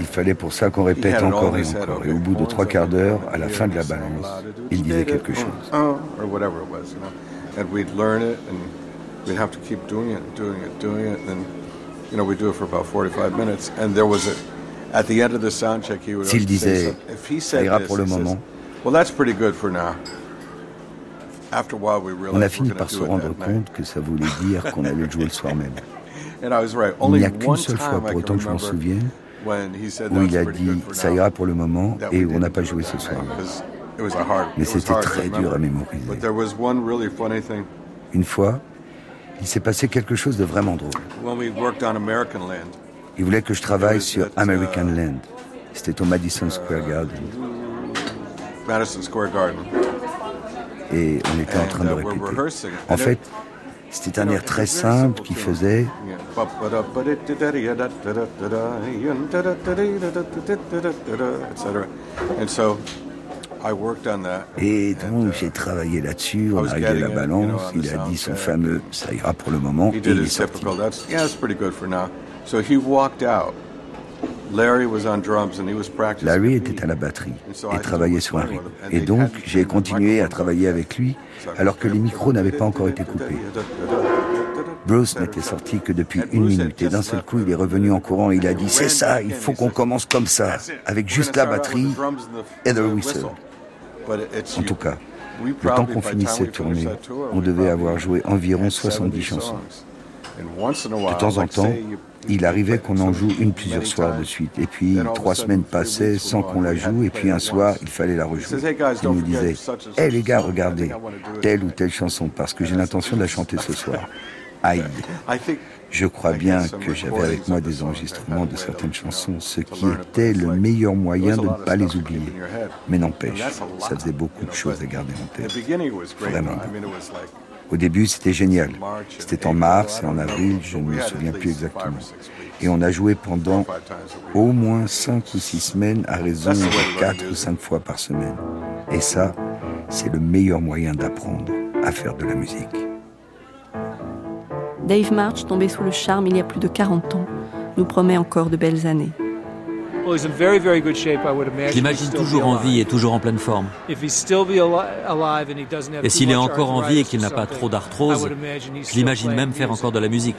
Speaker 22: Il fallait pour ça qu'on répète encore et encore. Et au bout de trois quarts d'heure, à la fin de la balance, il disait quelque chose.
Speaker 21: Or whatever it was, you know. And we'd learn it, and we'd have to keep doing it, doing it, doing it, and you know we'd do it for about 45 minutes. And there was a
Speaker 22: s'il disait, ça ira pour le moment, on a fini par se rendre compte que ça voulait dire qu'on allait jouer le soir même. Il n'y a qu'une seule fois, pour autant que je m'en souvienne, où il a dit ça ira pour le moment et on n'a pas joué ce soir. Mais c'était très dur à mémoriser. Une fois, il s'est passé quelque chose de vraiment drôle. Il voulait que je travaille sur American Land. C'était au Madison Square Garden.
Speaker 21: Madison Square Garden.
Speaker 22: Et on était en train de répéter. En fait, c'était un air très simple qui faisait. Et donc j'ai travaillé là-dessus, on a réglé la balance, il a dit son fameux ça ira pour le moment, et il est sorti. Larry était à la batterie et travaillait sur un rythme. Et donc, j'ai continué à travailler avec lui alors que les micros n'avaient pas encore été coupés. Bruce n'était sorti que depuis une minute et d'un seul coup, il est revenu en courant et il a dit C'est ça, il faut qu'on commence comme ça, avec juste la batterie et le whistle. En tout cas, le temps qu'on finissait cette tournée, on devait avoir joué environ 70 chansons. De temps en temps, il arrivait qu'on en joue une plusieurs soirs de suite. Et puis, trois semaines passaient sans qu'on la joue. Et puis, un soir, il fallait la rejouer. Il nous disait Hé les gars, regardez, telle ou telle chanson, parce que j'ai l'intention de la chanter ce soir. Aïe. Je crois bien que j'avais avec moi des enregistrements de certaines chansons, ce qui était le meilleur moyen de ne pas les oublier. Mais n'empêche, ça faisait beaucoup de choses à garder en tête. Au début, c'était génial. C'était en mars et en avril, je ne me souviens plus exactement. Et on a joué pendant au moins cinq ou six semaines à raison de quatre ou cinq fois par semaine. Et ça, c'est le meilleur moyen d'apprendre à faire de la musique.
Speaker 4: Dave March, tombé sous le charme il y a plus de 40 ans, nous promet encore de belles années.
Speaker 5: Je l'imagine toujours en vie et toujours en pleine forme. Et s'il est encore en vie et qu'il n'a pas trop d'arthrose, je l'imagine même faire encore de la musique.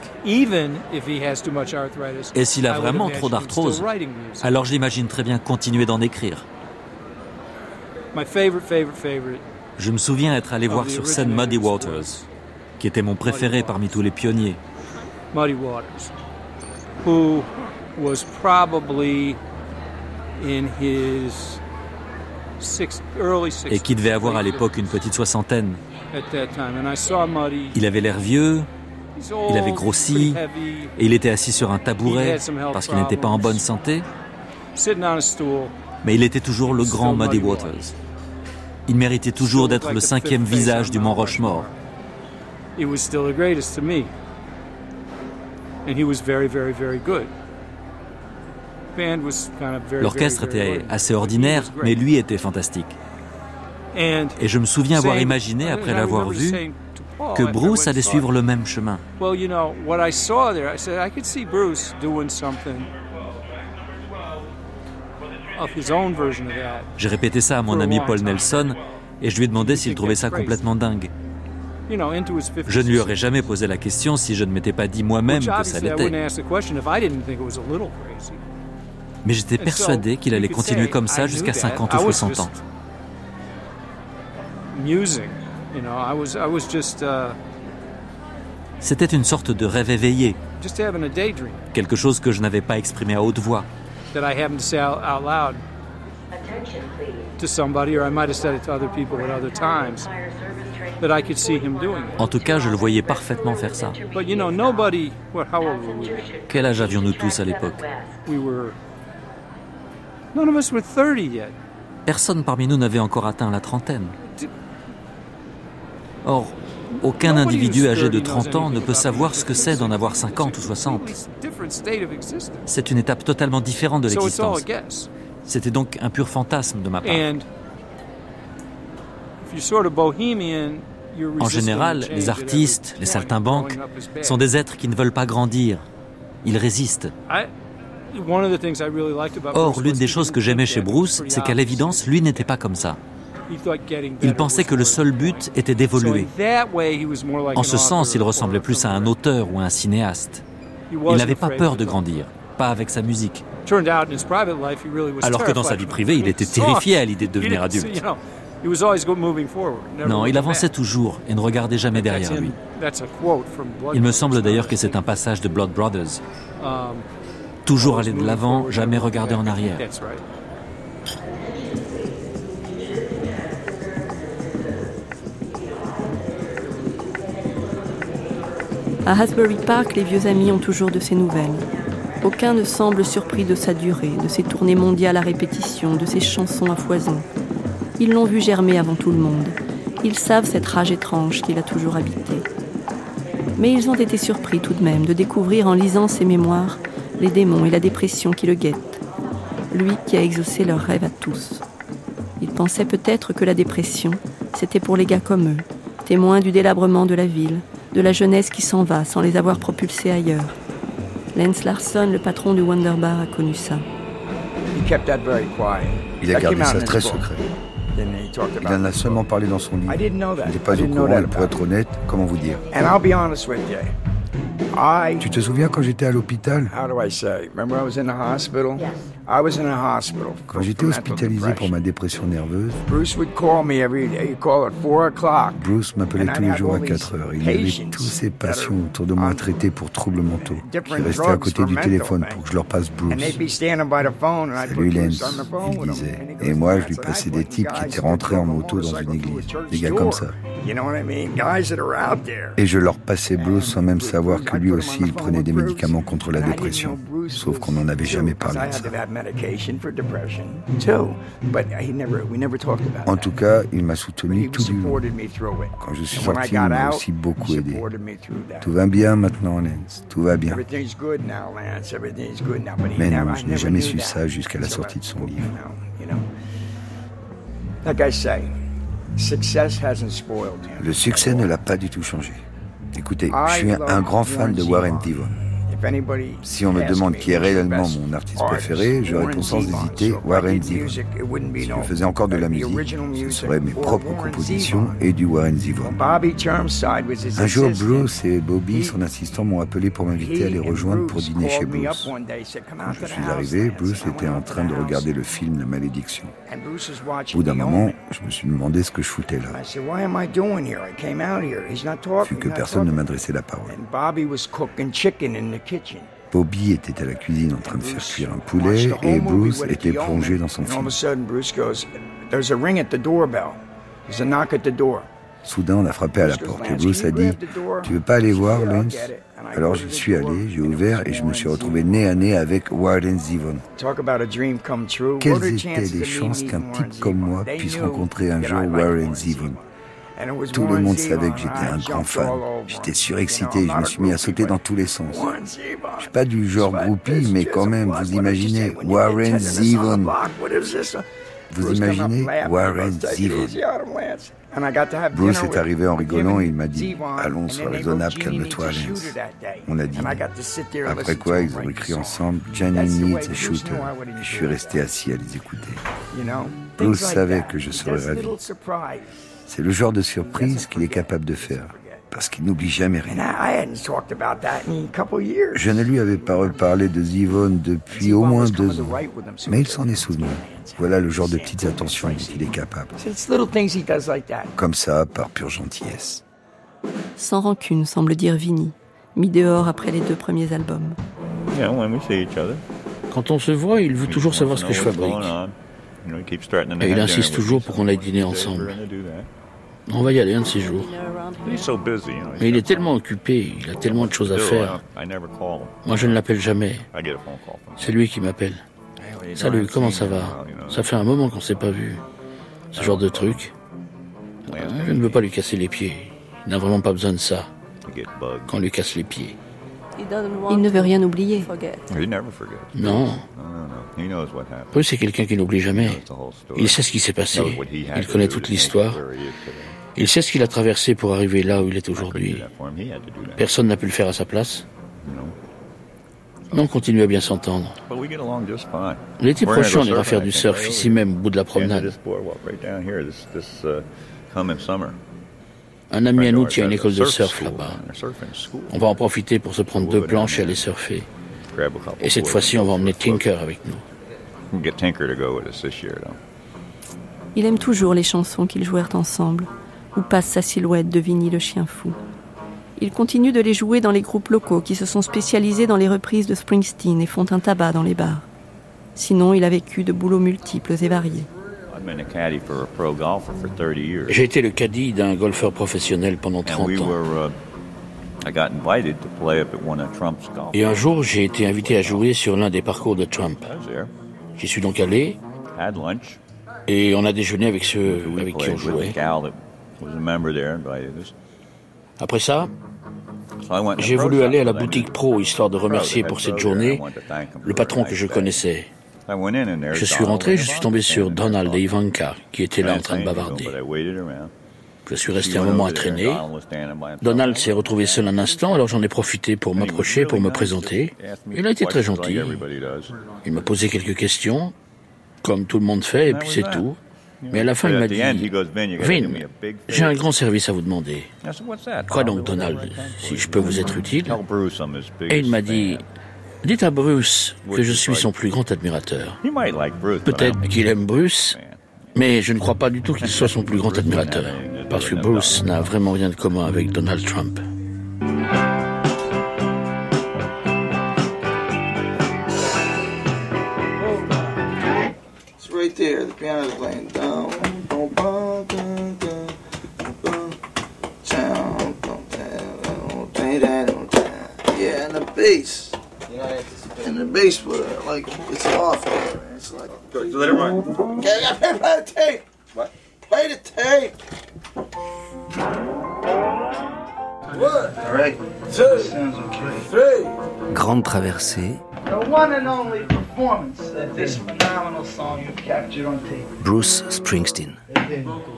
Speaker 5: Et s'il a vraiment trop d'arthrose, alors je l'imagine très bien continuer d'en écrire. Je me souviens être allé voir sur scène Muddy Waters. qui était mon préféré parmi tous les pionniers.
Speaker 6: Muddy Waters, who was probably
Speaker 5: et qui devait avoir à l'époque une petite soixantaine. Il avait l'air vieux, il avait grossi et il était assis sur un tabouret parce qu'il n'était pas en bonne santé. Mais il était toujours le grand Muddy Waters. Il méritait toujours d'être le cinquième visage du Mont Rochemort. L'orchestre était assez ordinaire, mais lui était fantastique. Et je me souviens avoir imaginé, après l'avoir vu, que Bruce allait suivre le même chemin. J'ai répété ça à mon ami Paul Nelson et je lui ai demandé s'il trouvait ça complètement dingue. Je ne lui aurais jamais posé la question si je ne m'étais pas dit moi-même que ça l'était. Mais j'étais persuadé qu'il allait continuer comme ça jusqu'à 50 ou 60 ans. C'était une sorte de rêve éveillé, quelque chose que je n'avais pas exprimé à haute voix. En tout cas, je le voyais parfaitement faire ça. Quel âge avions-nous tous à l'époque? Personne parmi nous n'avait encore atteint la trentaine. Or, aucun individu âgé de 30 ans ne peut savoir ce que c'est d'en avoir 50 ou 60. C'est une étape totalement différente de l'existence. C'était donc un pur fantasme de ma part. En général, les artistes, les saltimbanques, sont des êtres qui ne veulent pas grandir. Ils résistent. Or, l'une des choses que j'aimais chez Bruce, c'est qu'à l'évidence, lui n'était pas comme ça. Il pensait que le seul but était d'évoluer. En ce sens, il ressemblait plus à un auteur ou à un cinéaste. Il n'avait pas peur de grandir, pas avec sa musique. Alors que dans sa vie privée, il était terrifié à l'idée de devenir adulte. Non, il avançait toujours et ne regardait jamais derrière lui. Il me semble d'ailleurs que c'est un passage de Blood Brothers. Toujours aller de l'avant, jamais regarder en arrière.
Speaker 4: À Hasbury Park, les vieux amis ont toujours de ses nouvelles. Aucun ne semble surpris de sa durée, de ses tournées mondiales à répétition, de ses chansons à foison. Ils l'ont vu germer avant tout le monde. Ils savent cette rage étrange qu'il a toujours habité. Mais ils ont été surpris tout de même de découvrir en lisant ses mémoires les démons et la dépression qui le guettent. Lui qui a exaucé leurs rêves à tous. Ils pensaient peut-être que la dépression, c'était pour les gars comme eux, témoins du délabrement de la ville, de la jeunesse qui s'en va sans les avoir propulsés ailleurs. Lance Larson, le patron du Wonder Bar, a connu ça.
Speaker 22: Il a gardé ça très secret. Il en a seulement parlé dans son livre. Il n'était pas au courant, pour être honnête, comment vous dire? Tu te souviens quand j'étais à l'hôpital Quand j'étais hospitalisé pour ma dépression nerveuse, Bruce m'appelait tous les jours à 4 heures. Il avait tous ses patients autour de moi traités pour troubles mentaux. Je restais à côté du téléphone pour que je leur passe Bruce. Salut Lance, il disait. Et moi, je lui passais des types qui étaient rentrés en moto dans une église. Des gars comme ça. Et je leur passais Bruce sans même savoir que lui aussi, il prenait des médicaments contre la dépression. Sauf qu'on n'en avait jamais parlé de ça. En tout cas, il m'a soutenu tout du long. Quand je suis sorti, il m'a aussi beaucoup aidé. Tout va bien maintenant, Lance. Tout va bien. Mais non, je n'ai jamais su ça jusqu'à la sortie de son livre. Le succès ne l'a pas du tout changé. Écoutez, je suis un grand fan de Warren Zevon. Si on me demande qui est réellement mon artiste préféré, je réponds sans hésiter Warren Zevon. Si je faisais encore de la musique, ce seraient mes propres compositions et du Warren Zevon. Un jour, Bruce et Bobby, son assistant, m'ont appelé pour m'inviter à les rejoindre pour dîner chez Bruce. Quand je suis arrivé, Bruce était en train de regarder le film La Malédiction. Au bout d'un moment, je me suis demandé ce que je foutais là. Vu que personne ne m'adressait la parole. Bobby était à la cuisine en train de faire cuire un poulet et Bruce était plongé dans son film. Soudain, on a frappé à la porte et Bruce a dit Tu veux pas aller voir, Lance? Alors je suis allé, j'ai ouvert et je me suis retrouvé nez à nez avec Warden Zevon. Quelles étaient les chances qu'un type comme moi puisse rencontrer un jour Warren Zevon tout le monde savait que j'étais un grand fan. J'étais surexcité, je me suis mis à sauter dans tous les sens. Je suis pas du genre groupie, mais quand même, vous imaginez Warren Zevon. Vous imaginez Warren Zevon. Bruce est arrivé en rigolant et il m'a dit Allons, sois raisonnable, calme-toi, Lance. On a dit Après quoi, ils ont écrit ensemble Jenny Needs a Shooter. je suis resté assis à les écouter. Bruce savait que je serais ravi. C'est le genre de surprise qu'il est capable de faire, parce qu'il n'oublie jamais rien. Je ne lui avais pas reparlé de Zivon depuis au moins deux ans, mais il s'en est souvenu. Voilà le genre de petites attentions dont il est capable. Comme ça, par pure gentillesse.
Speaker 4: Sans rancune, semble dire Vinny, mis dehors après les deux premiers albums.
Speaker 11: Quand on se voit, il veut toujours savoir ce que je fabrique. Et il insiste toujours pour qu'on aille dîner ensemble. On va y aller un de ces jours. Mais il est tellement occupé, il a tellement de choses à faire. Moi, je ne l'appelle jamais. C'est lui qui m'appelle. Salut, comment ça va? Ça fait un moment qu'on s'est pas vu. Ce genre de truc. Je ne veux pas lui casser les pieds. Il n'a vraiment pas besoin de ça. Qu'on lui casse les pieds.
Speaker 4: Il ne veut rien oublier.
Speaker 11: Non. Bruce c'est quelqu'un qui n'oublie jamais. Il sait ce qui s'est passé. Il connaît toute l'histoire. Il sait ce qu'il a traversé pour arriver là où il est aujourd'hui. Personne n'a pu le faire à sa place. Non, on continue à bien s'entendre. L'été prochain, on ira faire du surf ici même, au bout de la promenade. Un ami à nous tient une école de surf là-bas. On va en profiter pour se prendre deux planches et aller surfer. Et cette fois-ci, on va emmener Tinker avec nous.
Speaker 4: Il aime toujours les chansons qu'ils jouèrent ensemble où passe sa silhouette de Vinny le chien fou? Il continue de les jouer dans les groupes locaux qui se sont spécialisés dans les reprises de Springsteen et font un tabac dans les bars. Sinon, il a vécu de boulots multiples et variés.
Speaker 11: J'ai été le caddie d'un golfeur professionnel pendant 30 ans. Uh, et un jour, j'ai été invité à jouer sur l'un des parcours de Trump. J'y suis donc allé. Et on a déjeuné avec ceux avec qui on jouait. Après ça, j'ai voulu aller à la boutique pro histoire de remercier pour cette journée le patron que je connaissais. Je suis rentré, je suis tombé sur Donald et Ivanka qui étaient là en train de bavarder. Je suis resté un moment à traîner. Donald s'est retrouvé seul un instant, alors j'en ai profité pour m'approcher, pour me présenter. Il a été très gentil. Il m'a posé quelques questions, comme tout le monde fait, et puis c'est tout. Mais à la fin, il m'a dit, Vin, j'ai un grand service à vous demander. Quoi donc, Donald, si je peux vous être utile? Et il m'a dit, dites à Bruce que je suis son plus grand admirateur. Peut-être qu'il aime Bruce, mais je ne crois pas du tout qu'il soit son plus grand admirateur, parce que Bruce n'a vraiment rien de commun avec Donald Trump. Right there. The piano's playing down, boom, boom, dun, dun, boom, boom, Yeah, and the bass. And the bass, uh, like it's off there. It's like. Go, let it run. Okay, I gotta play the tape. What? Play the tape. What? All right. Two. Sounds okay. Three. Grande traversée. The one and only Bruce Springsteen.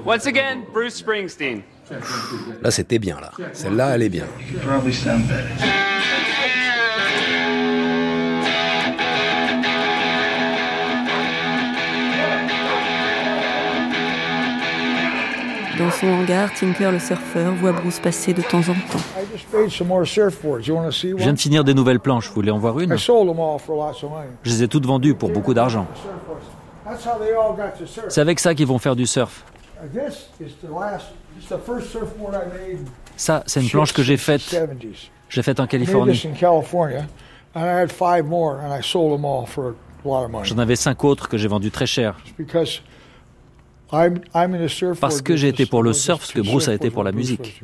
Speaker 23: Once again, Bruce Springsteen.
Speaker 2: Là, c'était bien, là. Celle-là, elle est bien.
Speaker 4: Dans son hangar, Tinker le surfeur voit Bruce passer de temps en temps.
Speaker 5: Je viens de finir des nouvelles planches, vous voulez en voir une Je les ai toutes vendues pour beaucoup d'argent. C'est avec ça qu'ils vont faire du surf. Ça, c'est une planche que j'ai faite. J'ai faite en Californie. J'en avais cinq autres que j'ai vendues très cher. Parce que j'ai été pour le surf ce que Bruce a été pour la musique.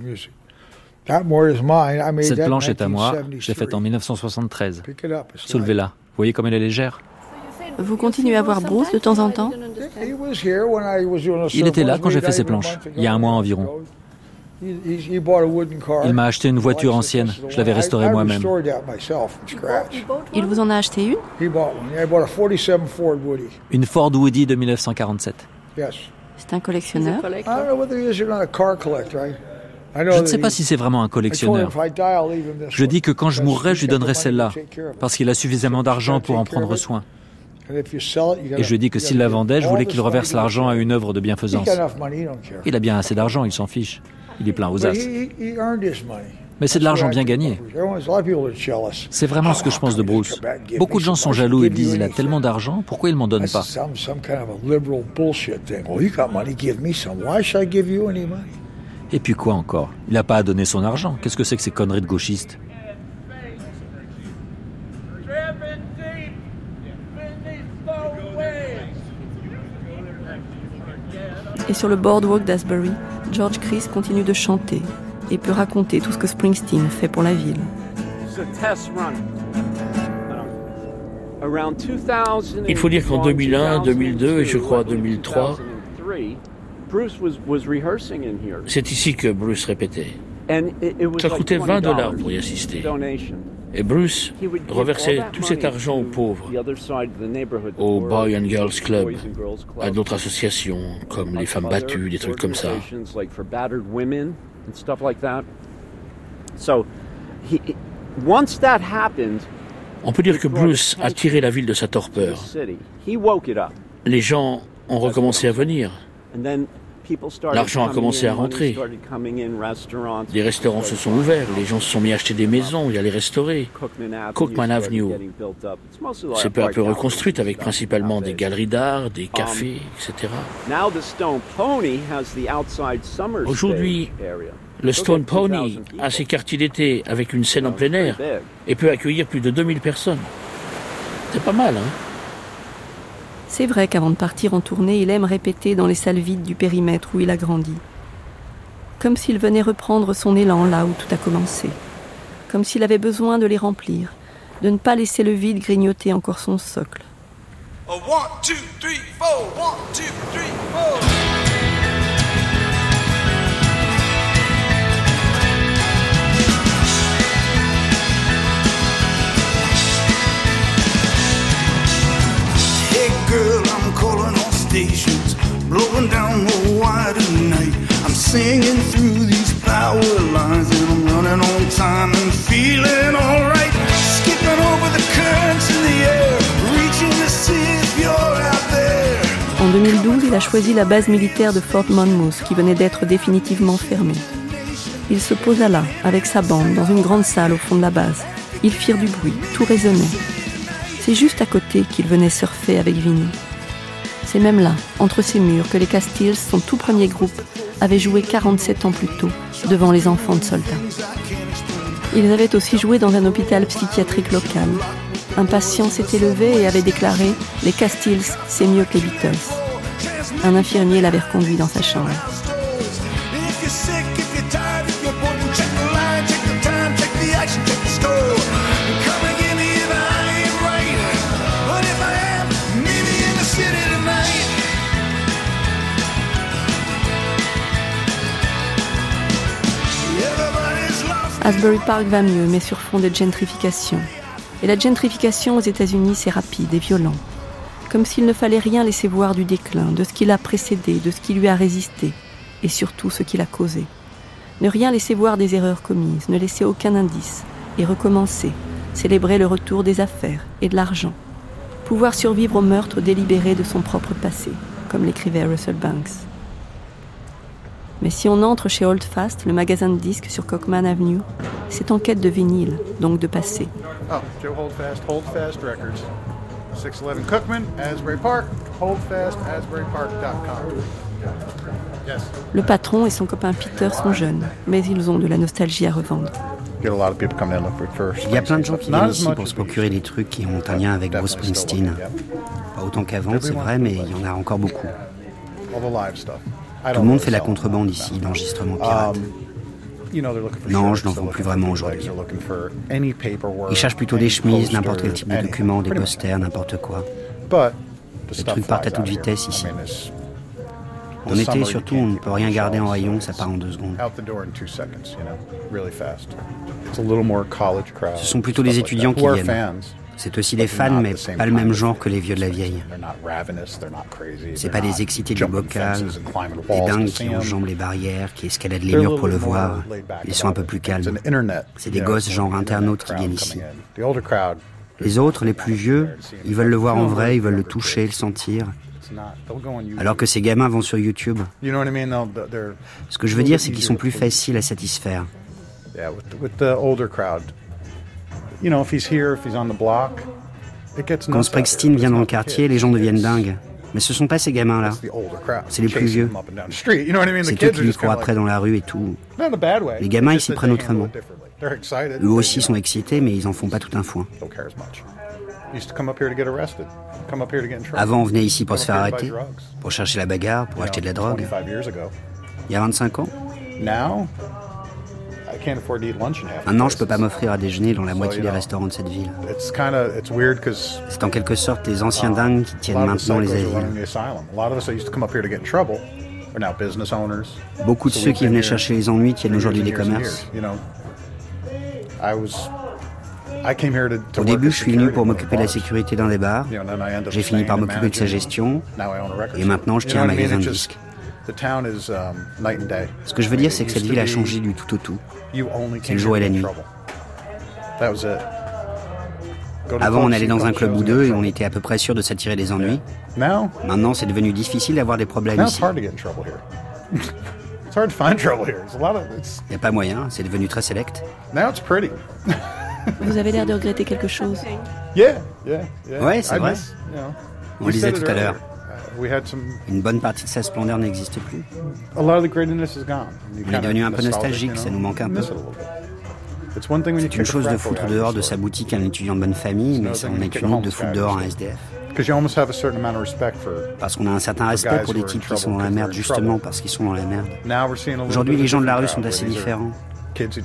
Speaker 5: Cette planche est à moi, je l'ai faite en 1973. Soulevez-la. Vous voyez comme elle est légère?
Speaker 4: Vous continuez à voir Bruce de temps en temps?
Speaker 5: Il était là quand j'ai fait ces planches, il y a un mois environ. Il m'a acheté une voiture ancienne. Je l'avais restaurée moi-même.
Speaker 4: Il vous en a acheté une?
Speaker 5: Une Ford Woody de 1947.
Speaker 4: C'est un collectionneur.
Speaker 5: Je ne sais pas si c'est vraiment un collectionneur. Je dis que quand je mourrai, je lui donnerai celle-là, parce qu'il a suffisamment d'argent pour en prendre soin. Et je dis que s'il la vendait, je voulais qu'il reverse l'argent à une œuvre de bienfaisance. Il a bien assez d'argent, il s'en fiche. Il est plein aux as. Mais c'est de l'argent bien gagné. C'est vraiment ce que je pense de Bruce. Beaucoup de gens sont jaloux et disent il a tellement d'argent, pourquoi il m'en donne pas? Et puis quoi encore? Il n'a pas à donner son argent. Qu'est-ce que c'est que ces conneries de gauchistes?
Speaker 4: Et sur le boardwalk d'Asbury, George Chris continue de chanter et peut raconter tout ce que Springsteen fait pour la ville.
Speaker 11: Il faut dire qu'en 2001, 2002 et je crois 2003, c'est ici que Bruce répétait. Ça coûtait 20 dollars pour y assister. Et Bruce reversait tout cet argent aux pauvres, au Boy and Girls Club, à d'autres associations comme les femmes battues, des trucs comme ça. On peut dire que Bruce a tiré la ville de sa torpeur. Les gens ont recommencé à venir. L'argent a commencé à rentrer. Des restaurants se sont ouverts, les gens se sont mis à acheter des maisons et à les restaurer. Cookman Avenue s'est peu à peu reconstruite avec principalement des galeries d'art, des cafés, etc. Aujourd'hui, le Stone Pony a ses quartiers d'été avec une scène en plein air et peut accueillir plus de 2000 personnes. C'est pas mal, hein?
Speaker 4: C'est vrai qu'avant de partir en tournée, il aime répéter dans les salles vides du périmètre où il a grandi. Comme s'il venait reprendre son élan là où tout a commencé. Comme s'il avait besoin de les remplir, de ne pas laisser le vide grignoter encore son socle. En 2012, il a choisi la base militaire de Fort Monmouth, qui venait d'être définitivement fermée. Il se posa là, avec sa bande, dans une grande salle au fond de la base. Ils firent du bruit, tout résonnait. C'est juste à côté qu'il venait surfer avec Vinny. C'est même là, entre ces murs, que les Castiles, son tout premier groupe, avaient joué 47 ans plus tôt, devant les enfants de soldats. Ils avaient aussi joué dans un hôpital psychiatrique local. Un patient s'était levé et avait déclaré Les Castiles, c'est mieux que les Beatles. Un infirmier l'avait reconduit dans sa chambre. Asbury Park va mieux, mais sur fond de gentrification. Et la gentrification aux États-Unis, c'est rapide et violent. Comme s'il ne fallait rien laisser voir du déclin, de ce qui l'a précédé, de ce qui lui a résisté, et surtout ce qu'il a causé. Ne rien laisser voir des erreurs commises, ne laisser aucun indice, et recommencer, célébrer le retour des affaires et de l'argent. Pouvoir survivre au meurtre délibéré de son propre passé, comme l'écrivait Russell Banks. Mais si on entre chez Oldfast, le magasin de disques sur Cockman Avenue, c'est en quête de vinyle, donc de passé. Oh, Joe Holdfast, Holdfast Records. 611 Cookman, Asbury Park, holdfastasburypark.com. Le patron et son copain Peter sont jeunes, mais ils ont de la nostalgie à revendre.
Speaker 24: Il y a plein de gens qui viennent ici pour se procurer des trucs qui ont un lien avec Bruce Springsteen. Pas autant qu'avant, c'est vrai, mais il y en a encore beaucoup. Tout le monde fait la contrebande ici, l'enregistrement pirate. Non, je n'en vends plus vraiment aujourd'hui. Ils cherchent plutôt des chemises, n'importe quel type de document, des posters, n'importe quoi. Les trucs partent à toute vitesse ici. En été, surtout, on ne peut rien garder en rayon, ça part en deux secondes. Ce sont plutôt les étudiants qui viennent. C'est aussi des fans, mais pas le même genre que les vieux de la vieille. C'est pas des excités du bocal, des dingues qui enjambent les barrières, qui escaladent les murs pour le voir. Ils sont un peu plus calmes. C'est des gosses genre internautes qui viennent ici. Les autres, les plus vieux, ils veulent le voir en vrai, ils veulent le toucher, le sentir. Alors que ces gamins vont sur YouTube. Ce que je veux dire, c'est qu'ils sont plus faciles à satisfaire. Quand Springsteen vient dans le quartier, les gens deviennent dingues. Mais ce sont pas ces gamins-là. C'est les plus vieux. C'est eux qui lui courent après dans la rue et tout. Les gamins, ils s'y prennent autrement. Eux aussi sont excités, mais ils en font pas tout un foin. Avant, on venait ici pour se faire arrêter, pour chercher la bagarre, pour acheter de la drogue. Il y a 25 ans. Maintenant, je ne peux pas m'offrir à déjeuner dans la moitié des restaurants de cette ville. C'est en quelque sorte les anciens dingues qui tiennent maintenant les asiles. Beaucoup de ceux qui venaient chercher les ennuis tiennent aujourd'hui les commerces. Au début, je suis venu pour m'occuper de la sécurité dans les bars. J'ai fini par m'occuper de sa gestion. Et maintenant, je tiens un magasin de disques. Ce que je veux dire, c'est que cette ville a changé du tout au tout. C'est le jour et la nuit. Avant, on allait dans un club ou deux et on était à peu près sûr de s'attirer des ennuis. Maintenant, c'est devenu difficile d'avoir des problèmes ici. Il n'y a pas moyen, c'est devenu très select.
Speaker 4: Vous avez l'air de regretter quelque chose.
Speaker 24: Ouais, c'est vrai. On le disait tout à l'heure. Une bonne partie de sa splendeur n'existe plus. On est devenu un peu nostalgique, ça nous manque un peu. C'est une chose de foutre dehors de sa boutique un étudiant de bonne famille, mais ça en est une autre de foutre dehors un SDF. Parce qu'on a un certain respect pour les types qui sont dans la merde justement parce qu'ils sont dans la merde. Aujourd'hui, les gens de la rue sont assez différents.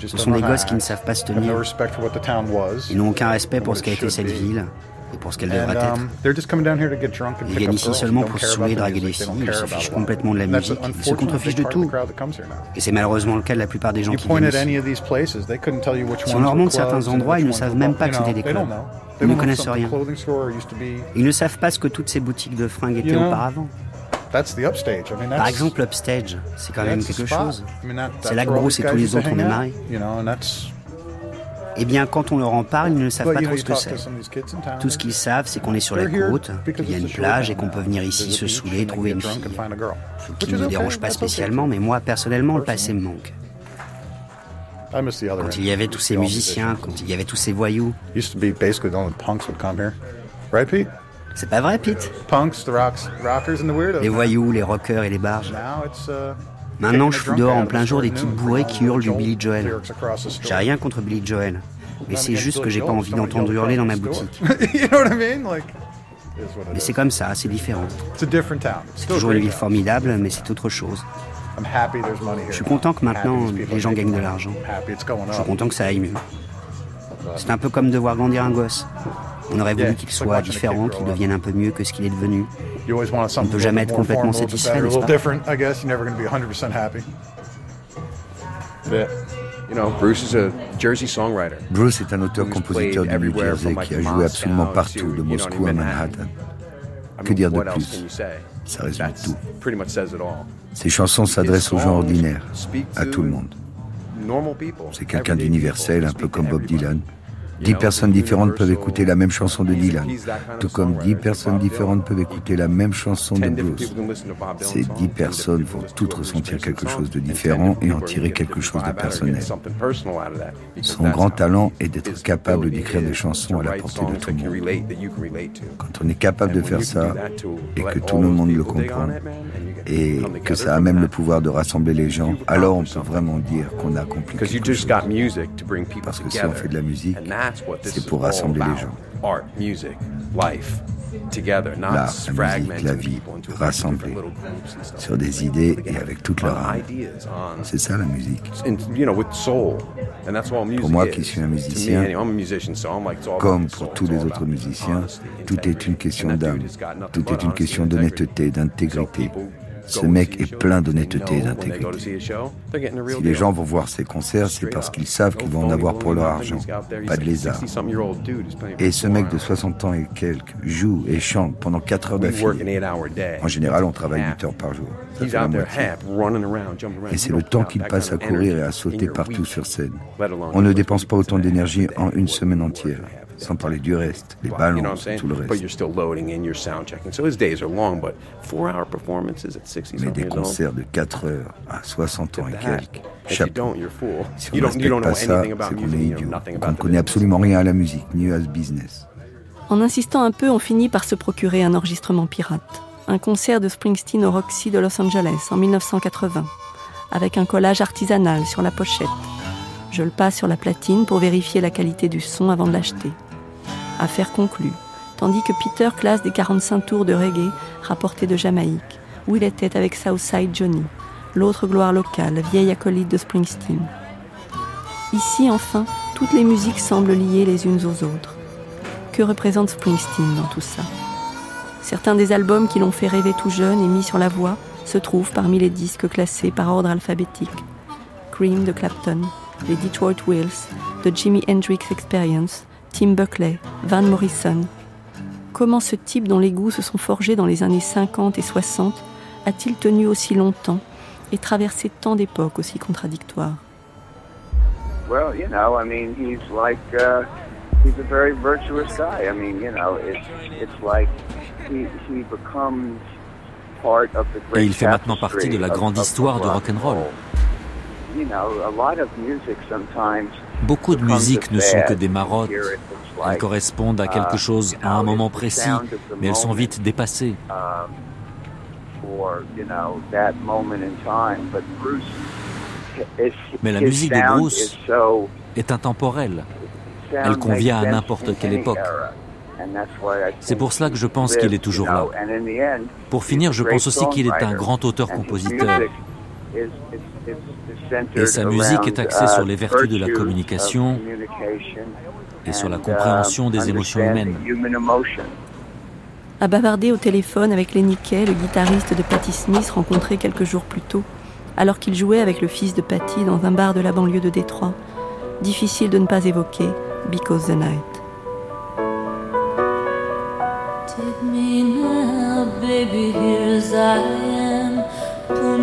Speaker 24: Ce sont des gosses qui ne savent pas se tenir. Ils n'ont aucun respect pour ce qu'a été cette ville et pour ce qu'elle devrait être. Um, ils viennent ici seulement pour se saouler, draguer des filles, ils se fichent complètement de la musique, ils se contrefichent de tout. Et c'est malheureusement le cas de la plupart des gens qui viennent ici. Si on leur montre certains endroits, ils ne savent même pas que c'était des clubs. Ils ne connaissent rien. Ils ne savent pas ce que toutes ces boutiques de fringues étaient auparavant. Par exemple, Upstage, c'est quand même quelque chose. C'est là que Bruce et tous les autres ont démarré. Eh bien, quand on leur en parle, ils ne savent pas trop ce que c'est. Tout ce qu'ils savent, c'est qu'on est sur la côte, qu'il y a une plage et qu'on peut venir ici se saouler, trouver une fille. Ce qui ne me dérange pas spécialement, mais moi, personnellement, le passé me manque. Quand il y avait tous ces musiciens, quand il y avait tous ces voyous. C'est pas vrai, Pete? Les voyous, les rockers et les barges. Maintenant, je suis dehors en plein jour des types bourrés qui hurlent du Billy Joel. J'ai rien contre Billy Joel, mais c'est juste que j'ai pas envie d'entendre hurler dans ma boutique. Mais c'est comme ça, c'est différent. C'est toujours une ville formidable, mais c'est autre chose. Je suis content que maintenant les gens gagnent de l'argent. Je suis content que ça aille mieux. C'est un peu comme de voir grandir un gosse. On aurait voulu qu'il soit différent, qu'il devienne un peu mieux que ce qu'il est devenu. On ne peut jamais être complètement satisfait, n'est-ce pas?
Speaker 22: Bruce est un auteur-compositeur du New Jersey qui a joué absolument partout, de Moscou à Manhattan. Que dire de plus? Ça résume tout. Ses chansons s'adressent aux gens ordinaires, à tout le monde. C'est quelqu'un d'universel, un peu comme Bob Dylan. Dix personnes différentes peuvent écouter la même chanson de Dylan, tout comme dix personnes différentes peuvent écouter la même chanson de Bruce. Ces dix personnes vont toutes ressentir quelque chose de différent et en tirer quelque chose de personnel. Son grand talent est d'être capable d'écrire des chansons à la portée de tout le monde. Quand on est capable de faire ça et que tout le monde le comprend et que ça a même le pouvoir de rassembler les gens, alors on peut vraiment dire qu'on a accompli quelque chose. Parce que si on fait de la musique, c'est pour rassembler les gens. L'art, la musique, la vie, rassembler sur des idées et avec toute leur âme. C'est ça la musique. Pour moi qui suis un musicien, comme pour tous les autres musiciens, tout est une question d'âme, tout est une question d'honnêteté, d'intégrité, ce mec est plein d'honnêteté et d'intégrité. Si les gens vont voir ses concerts, c'est parce qu'ils savent qu'ils vont en avoir pour leur argent, pas de lézard. Et ce mec de 60 ans et quelques joue et chante pendant 4 heures d'affilée. En général, on travaille 8 heures par jour. Et c'est le temps qu'il passe à courir et à sauter partout sur scène. On ne dépense pas autant d'énergie en une semaine entière sans parler du reste, les ballons, tout le reste. Mais des concerts de 4 heures à 60 ans et quelques, chapeau. Si on ne respecte pas ça, c'est qu'on est idiot, qu'on ne connaît absolument rien à la musique, ni à ce business.
Speaker 4: En insistant un peu, on finit par se procurer un enregistrement pirate. Un concert de Springsteen au Roxy de Los Angeles en 1980, avec un collage artisanal sur la pochette. Je le passe sur la platine pour vérifier la qualité du son avant de l'acheter. Affaire conclue, tandis que Peter classe des 45 tours de reggae rapportés de Jamaïque, où il était avec Southside Johnny, l'autre gloire locale, vieille acolyte de Springsteen. Ici, enfin, toutes les musiques semblent liées les unes aux autres. Que représente Springsteen dans tout ça? Certains des albums qui l'ont fait rêver tout jeune et mis sur la voie se trouvent parmi les disques classés par ordre alphabétique. Cream de Clapton, les Detroit Wheels, The Jimi Hendrix Experience, Tim Buckley, Van Morrison. Comment ce type dont les goûts se sont forgés dans les années 50 et 60 a-t-il tenu aussi longtemps et traversé tant d'époques aussi contradictoires?
Speaker 25: Well, you know, I mean, he's like uh, he's a very virtuous guy. I mean, you know, it's it's like he he becomes part of the great
Speaker 5: Et il fait maintenant partie de la grande histoire du rock and roll.
Speaker 25: You know, a lot of music sometimes
Speaker 5: Beaucoup de musiques ne sont que des marottes. Elles correspondent à quelque chose à un moment précis, mais elles sont vite dépassées. Mais la musique de Bruce est intemporelle. Elle convient à n'importe quelle époque. C'est pour cela que je pense qu'il est toujours là. Pour finir, je pense aussi qu'il est un grand auteur-compositeur. Et sa musique est axée sur les vertus de la communication et sur la compréhension des émotions humaines.
Speaker 4: A bavarder au téléphone avec Lenny Kay, le guitariste de Patti Smith rencontré quelques jours plus tôt, alors qu'il jouait avec le fils de Patti dans un bar de la banlieue de Détroit. Difficile de ne pas évoquer Because the Night. Me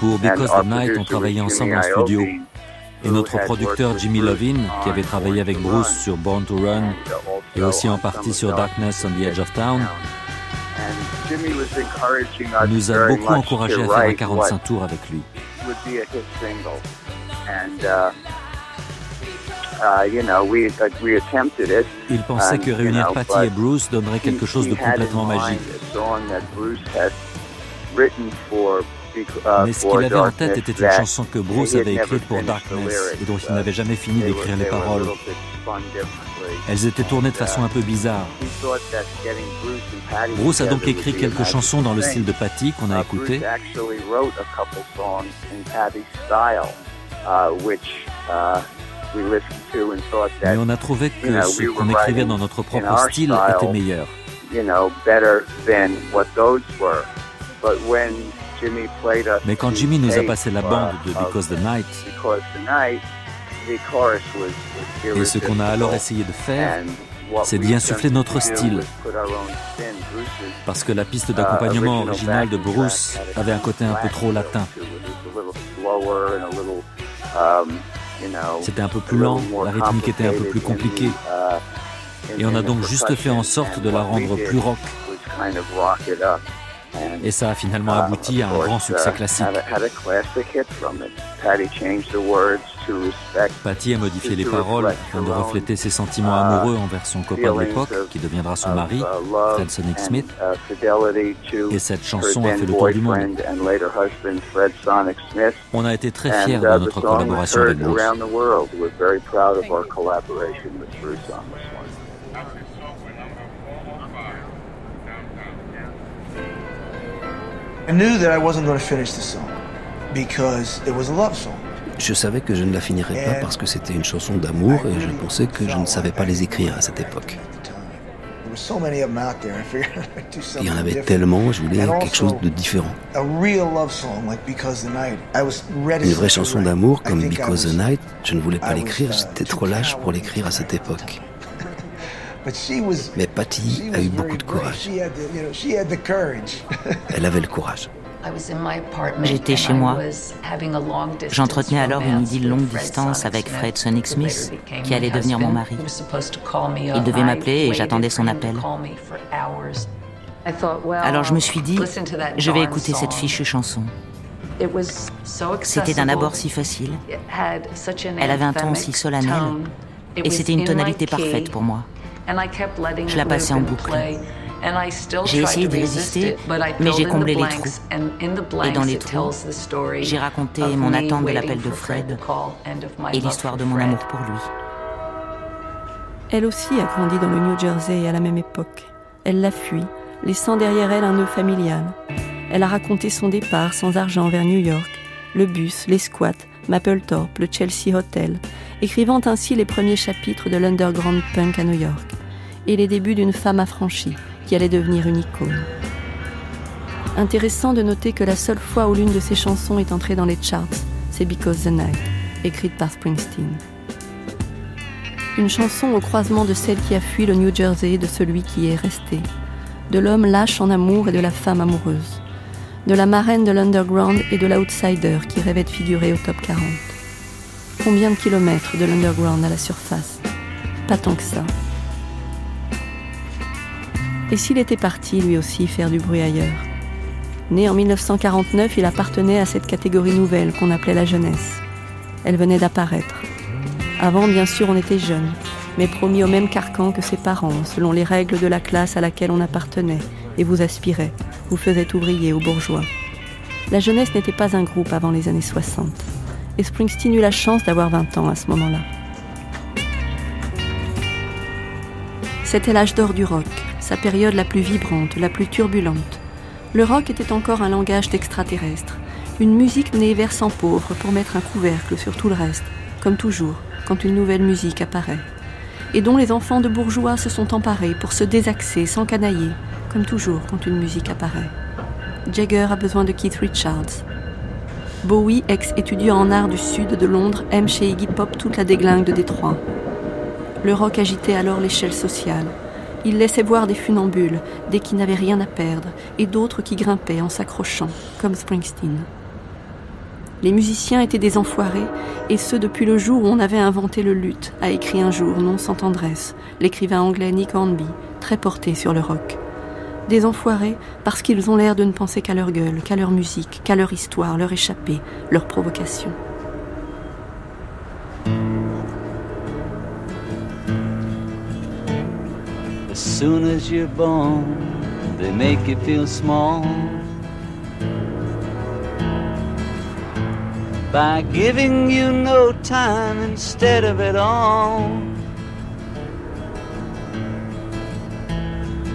Speaker 5: Pour Because the Night, on travaillait ensemble en studio.
Speaker 25: Et notre producteur Jimmy Lovin, qui avait travaillé avec Bruce sur Born to Run et aussi en partie sur Darkness on the Edge of Town, nous a beaucoup encouragé à faire un 45 tours avec lui. Il pensait que réunir Patty et Bruce donnerait quelque chose de complètement magique. Mais ce qu'il avait en tête était une chanson que Bruce avait écrite pour Darkness et dont il n'avait jamais fini d'écrire les paroles. Elles étaient tournées de façon un peu bizarre. Bruce a donc écrit quelques chansons dans le style de Patty qu'on a écouté. Mais on a trouvé que ce qu'on écrivait dans notre propre style était meilleur. Mais quand Jimmy nous a passé la bande de Because the Night, et ce qu'on a alors essayé de faire, c'est d'y insuffler notre style. Parce que la piste d'accompagnement originale de Bruce avait un côté un peu trop latin. C'était un peu plus lent, la rythmique était un peu plus compliquée. Et on a donc juste fait en sorte de la rendre plus rock. Et ça a finalement abouti à un grand succès classique. Patty a modifié les paroles afin de refléter ses sentiments amoureux envers son copain de l'époque, qui deviendra son mari, Fred Sonic Smith. Et cette chanson a fait le tour du monde. On a été très fiers de notre collaboration avec Bruce.
Speaker 10: Je savais que je ne la finirais pas parce que c'était une chanson d'amour et je pensais que je ne savais pas les écrire à cette époque. Il y en avait tellement, je voulais quelque chose de différent. Une vraie chanson d'amour comme Because the Night, je ne voulais pas l'écrire, j'étais trop lâche pour l'écrire à cette époque. Mais Patty a eu beaucoup de courage. Elle avait le courage.
Speaker 19: J'étais chez moi. J'entretenais alors une idylle longue distance avec Fred Sonic Smith, qui allait devenir mon mari. Il devait m'appeler et j'attendais son appel. Alors je me suis dit, je vais écouter cette fichue chanson. C'était d'un abord si facile. Elle avait un ton si solennel. Et c'était une tonalité parfaite pour moi. Je la passais en boucle. J'ai essayé de résister, mais j'ai comblé les trous. Et dans les trous, j'ai raconté mon attente de l'appel de Fred et l'histoire de mon amour pour lui.
Speaker 4: Elle aussi a grandi dans le New Jersey à la même époque. Elle l'a fui, laissant derrière elle un nœud familial. Elle a raconté son départ sans argent vers New York, le bus, les squats, Mapplethorpe, le Chelsea Hotel, écrivant ainsi les premiers chapitres de l'underground punk à New York, et les débuts d'une femme affranchie qui allait devenir une icône. Intéressant de noter que la seule fois où l'une de ses chansons est entrée dans les charts, c'est Because the Night, écrite par Springsteen. Une chanson au croisement de celle qui a fui le New Jersey et de celui qui est resté, de l'homme lâche en amour et de la femme amoureuse, de la marraine de l'underground et de l'outsider qui rêvait de figurer au top 40. Combien de kilomètres de l'underground à la surface? Pas tant que ça. Et s'il était parti lui aussi faire du bruit ailleurs? Né en 1949, il appartenait à cette catégorie nouvelle qu'on appelait la jeunesse. Elle venait d'apparaître. Avant, bien sûr, on était jeune, mais promis au même carcan que ses parents, selon les règles de la classe à laquelle on appartenait, et vous aspirait, vous faisait ouvrier ou bourgeois. La jeunesse n'était pas un groupe avant les années 60 et Springsteen eut la chance d'avoir 20 ans à ce moment-là. C'était l'âge d'or du rock, sa période la plus vibrante, la plus turbulente. Le rock était encore un langage d'extraterrestre, une musique née versant pauvre pour mettre un couvercle sur tout le reste, comme toujours quand une nouvelle musique apparaît, et dont les enfants de bourgeois se sont emparés pour se désaxer sans canailler, comme toujours quand une musique apparaît. Jagger a besoin de Keith Richards, Bowie, ex-étudiant en art du sud de Londres, aime chez Iggy Pop toute la déglingue de Détroit. Le rock agitait alors l'échelle sociale. Il laissait voir des funambules, des qui n'avaient rien à perdre, et d'autres qui grimpaient en s'accrochant, comme Springsteen. Les musiciens étaient des enfoirés, et ce depuis le jour où on avait inventé le luth, a écrit un jour, non sans tendresse, l'écrivain anglais Nick Hornby, très porté sur le rock. Des enfoirés parce qu'ils ont l'air de ne penser qu'à leur gueule, qu'à leur musique, qu'à leur histoire, leur échappée, leur provocation.
Speaker 26: As soon as you're born, they make you feel small. By giving you no time instead of it all.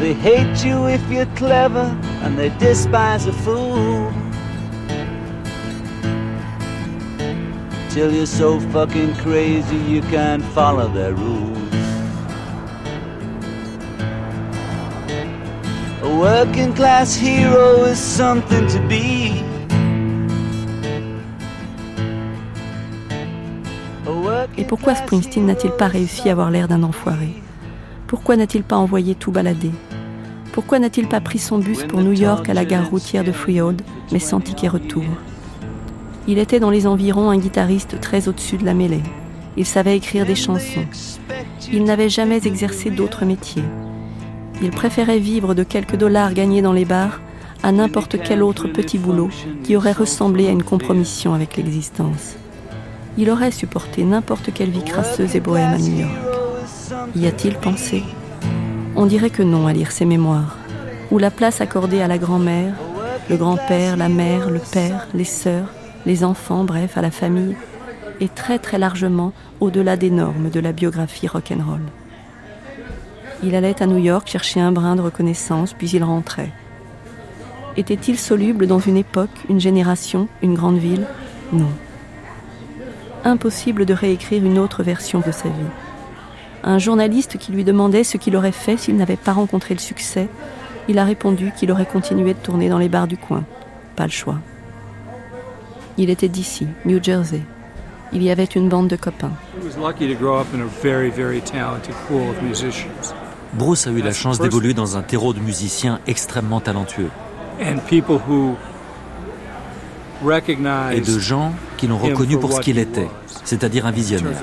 Speaker 26: They hate you if you're clever and they despise a fool. Till you're so fucking crazy you can't follow their rules. A working class hero is something to be.
Speaker 4: Et pourquoi Springsteen n'a-t-il pas réussi à avoir l'air d'un enfoiré Pourquoi n'a-t-il pas envoyé tout balader? Pourquoi n'a-t-il pas pris son bus pour New York à la gare routière de Freehold, mais sans ticket retour? Il était dans les environs un guitariste très au-dessus de la mêlée. Il savait écrire des chansons. Il n'avait jamais exercé d'autre métier. Il préférait vivre de quelques dollars gagnés dans les bars à n'importe quel autre petit boulot qui aurait ressemblé à une compromission avec l'existence. Il aurait supporté n'importe quelle vie crasseuse et bohème à New York. Y a-t-il pensé? On dirait que non à lire ses mémoires, où la place accordée à la grand-mère, le grand-père, la mère, le père, les sœurs, les enfants, bref, à la famille, est très très largement au-delà des normes de la biographie rock'n'roll. Il allait à New York chercher un brin de reconnaissance, puis il rentrait. Était-il soluble dans une époque, une génération, une grande ville? Non. Impossible de réécrire une autre version de sa vie un journaliste qui lui demandait ce qu'il aurait fait s'il n'avait pas rencontré le succès, il a répondu qu'il aurait continué de tourner dans les bars du coin. Pas le choix. Il était d'ici, New Jersey. Il y avait une bande de copains.
Speaker 5: Bruce a eu la chance d'évoluer dans un terreau de musiciens extrêmement talentueux. Et de gens qui l'ont reconnu pour ce qu'il était, c'est-à-dire un visionnaire.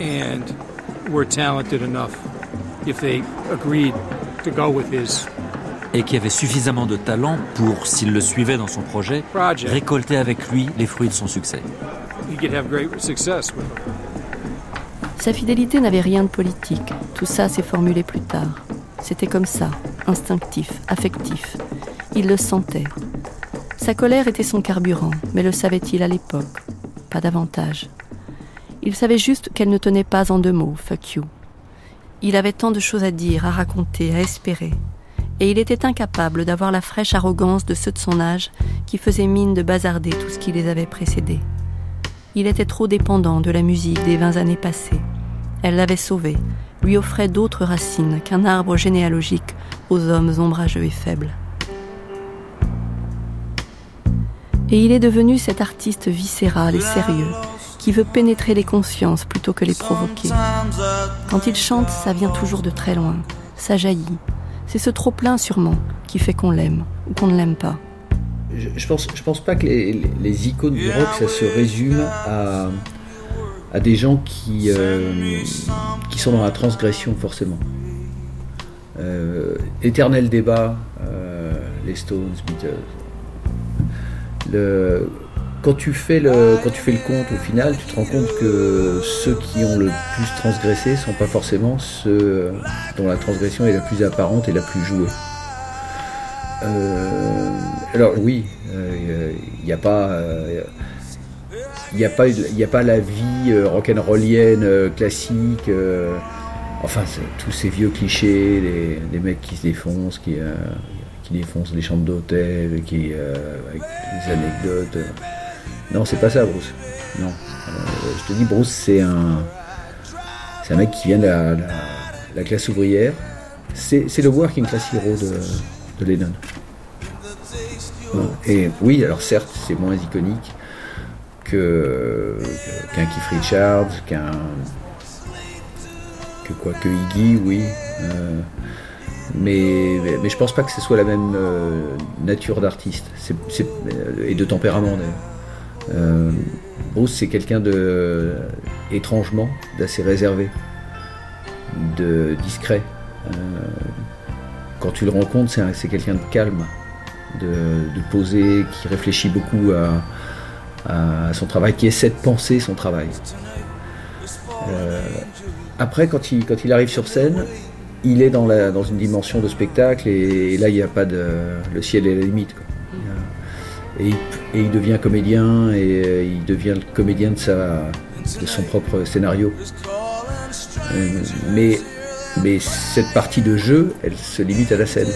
Speaker 5: And were talented enough if they agreed to go with his et qui avait suffisamment de talent pour, s'il le suivait dans son projet, récolter avec lui les fruits de son succès.
Speaker 4: Sa fidélité n'avait rien de politique. Tout ça s'est formulé plus tard. C'était comme ça, instinctif, affectif. Il le sentait. Sa colère était son carburant, mais le savait-il à l'époque? Pas davantage. Il savait juste qu'elle ne tenait pas en deux mots, fuck you. Il avait tant de choses à dire, à raconter, à espérer. Et il était incapable d'avoir la fraîche arrogance de ceux de son âge qui faisaient mine de bazarder tout ce qui les avait précédés. Il était trop dépendant de la musique des vingt années passées. Elle l'avait sauvé, lui offrait d'autres racines qu'un arbre généalogique aux hommes ombrageux et faibles. Et il est devenu cet artiste viscéral et sérieux qui veut pénétrer les consciences plutôt que les provoquer. Quand il chante, ça vient toujours de très loin, ça jaillit. C'est ce trop-plein sûrement qui fait qu'on l'aime ou qu'on ne l'aime pas.
Speaker 15: Je, pense, je pense pas que les, icônes du rock, ça se résume à, à des gens qui, euh, qui sont dans la transgression forcément. Euh, éternel débat, euh, les Stones, Beatles. Le, quand tu fais le quand tu fais le compte au final, tu te rends compte que ceux qui ont le plus transgressé sont pas forcément ceux dont la transgression est la plus apparente et la plus jouée. Euh, alors oui, il euh, n'y a pas il a, pas, a pas la vie rock'n'rollienne classique. enfin, tous ces vieux clichés, les, mecs qui se défoncent, qui, euh, qui défoncent les chambres d'hôtel, qui euh, avec des anecdotes. Non, c'est pas ça, Bruce. Non. je te dis, Bruce, c'est un, c'est un mec qui vient de la, classe ouvrière. C'est, le working class hero de, de Lennon. Et oui, alors certes, c'est moins iconique que, qu'un Keith Richards, qu'un que quoi que Iggy, oui. Euh, mais, mais je pense pas que ce soit la même euh, nature d'artiste euh, et de tempérament d'ailleurs. Bruce c'est quelqu'un de étrangement d'assez réservé, de discret. quand tu le rencontres, c'est quelqu'un de calme, de, posé, qui réfléchit beaucoup à, son travail, qui essaie de penser son travail. Après, quand il, arrive sur scène, il est dans une dimension de spectacle et, là, il n'y a pas de. Le ciel est la limite. Et, il, devient comédien et euh, il devient le comédien de, sa, de son propre scénario. Euh, mais, mais cette partie de jeu, elle se limite à la scène.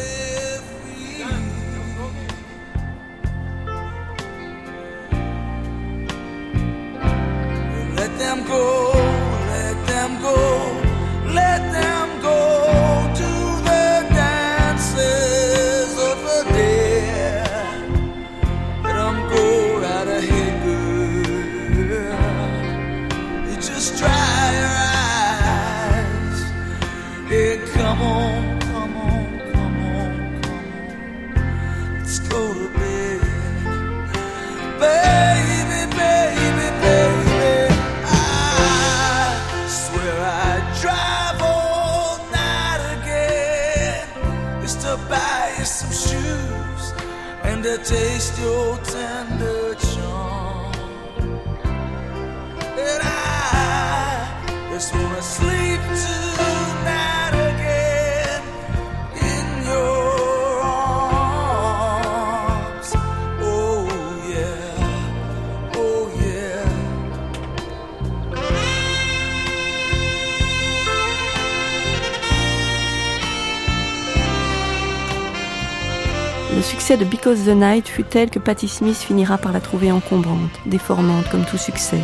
Speaker 4: The Night fut tel que Patti Smith finira par la trouver encombrante, déformante comme tout succès.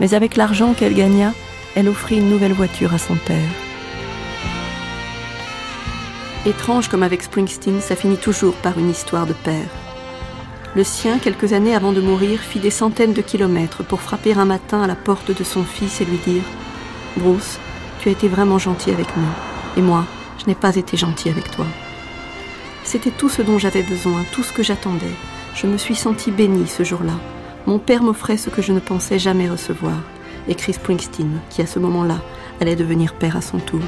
Speaker 4: Mais avec l'argent qu'elle gagna, elle offrit une nouvelle voiture à son père. Étrange comme avec Springsteen, ça finit toujours par une histoire de père. Le sien, quelques années avant de mourir, fit des centaines de kilomètres pour frapper un matin à la porte de son fils et lui dire ⁇ Bruce, tu as été vraiment gentil avec nous, et moi, je n'ai pas été gentil avec toi ⁇ c'était tout ce dont j'avais besoin, tout ce que j'attendais. Je me suis sentie bénie ce jour-là. Mon père m'offrait ce que je ne pensais jamais recevoir, écrit Springsteen, qui à ce moment-là allait devenir père à son tour.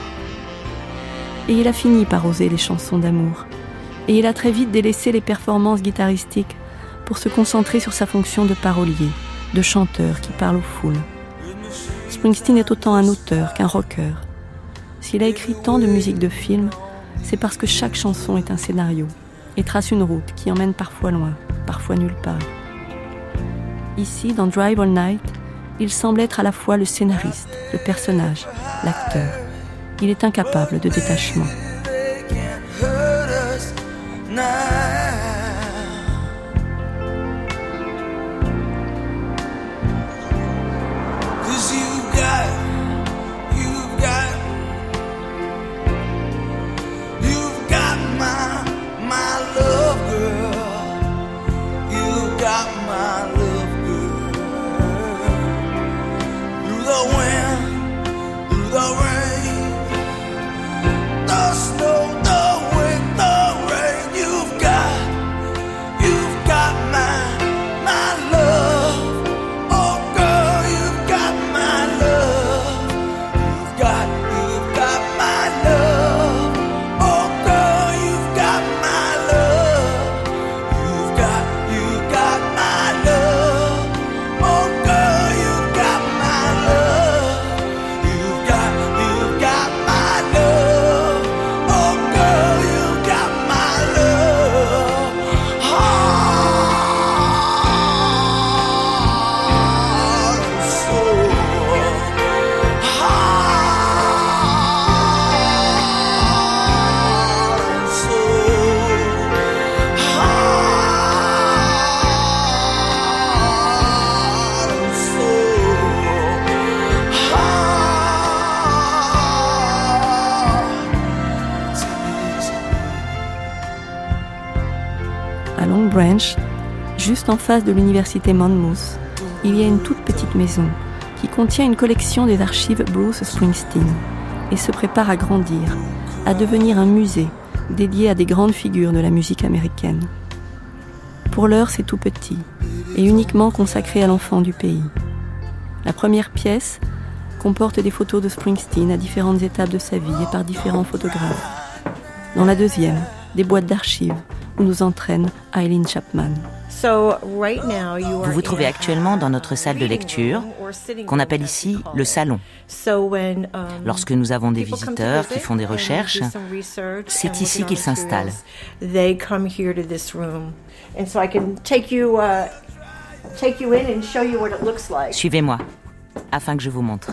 Speaker 4: Et il a fini par oser les chansons d'amour. Et il a très vite délaissé les performances guitaristiques pour se concentrer sur sa fonction de parolier, de chanteur qui parle aux foules. Springsteen est autant un auteur qu'un rocker. S'il a écrit tant de musique de film, c'est parce que chaque chanson est un scénario et trace une route qui emmène parfois loin, parfois nulle part. Ici, dans Drive All Night, il semble être à la fois le scénariste, le personnage, l'acteur. Il est incapable de détachement. En face de l'université Monmouth, il y a une toute petite maison qui contient une collection des archives Bruce Springsteen et se prépare à grandir, à devenir un musée dédié à des grandes figures de la musique américaine. Pour l'heure, c'est tout petit et uniquement consacré à l'enfant du pays. La première pièce comporte des photos de Springsteen à différentes étapes de sa vie et par différents photographes. Dans la deuxième, des boîtes d'archives où nous entraîne Eileen Chapman.
Speaker 19: Vous vous trouvez actuellement dans notre salle de lecture, qu'on appelle ici le salon.
Speaker 27: Um,
Speaker 19: Lorsque nous avons des visiteurs qui font des recherches, c'est ici qu'ils s'installent. Suivez-moi, afin que je vous montre.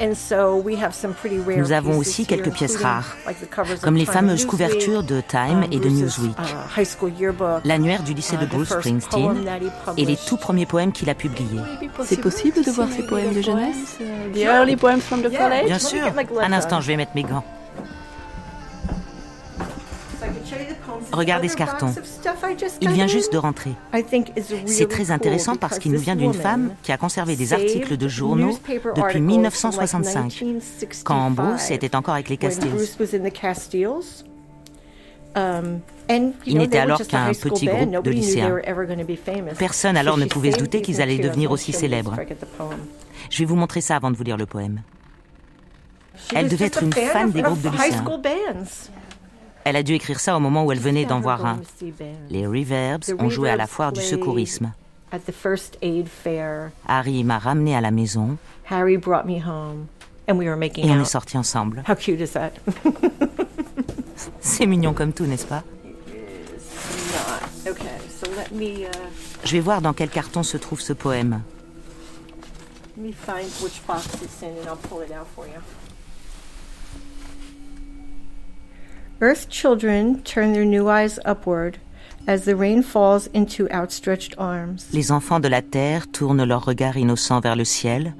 Speaker 19: Nous avons aussi quelques pièces rares, comme les fameuses couvertures de Time et de Newsweek,
Speaker 27: uh,
Speaker 19: l'annuaire du lycée de Bruce Springsteen et les tout premiers poèmes qu'il a publiés.
Speaker 4: C'est possible de voir ces poèmes de jeunesse The early poems from the college?
Speaker 19: Bien sûr. Un instant, je vais mettre mes gants. Regardez ce carton. Il vient juste de rentrer. C'est très intéressant parce qu'il nous vient d'une femme qui a conservé des articles de journaux depuis 1965, quand Bruce était encore avec les Castiles. Il n'était alors qu'un petit groupe de lycéens. Personne alors ne pouvait se douter qu'ils allaient devenir aussi célèbres. Je vais vous montrer ça avant de vous lire le poème. Elle devait être une fan des groupes de lycéens. Elle a dû écrire ça au moment où elle venait d'en voir un. Les Reverbs ont joué à la foire du secourisme. Harry m'a ramené à la maison. Et on est sortis ensemble. C'est mignon comme tout, n'est-ce pas? Je vais voir dans quel carton se trouve ce poème.
Speaker 27: Earth children turn their new eyes upward as the rain falls into outstretched arms.
Speaker 19: Les enfants de la terre tournent leur regard innocent vers le ciel,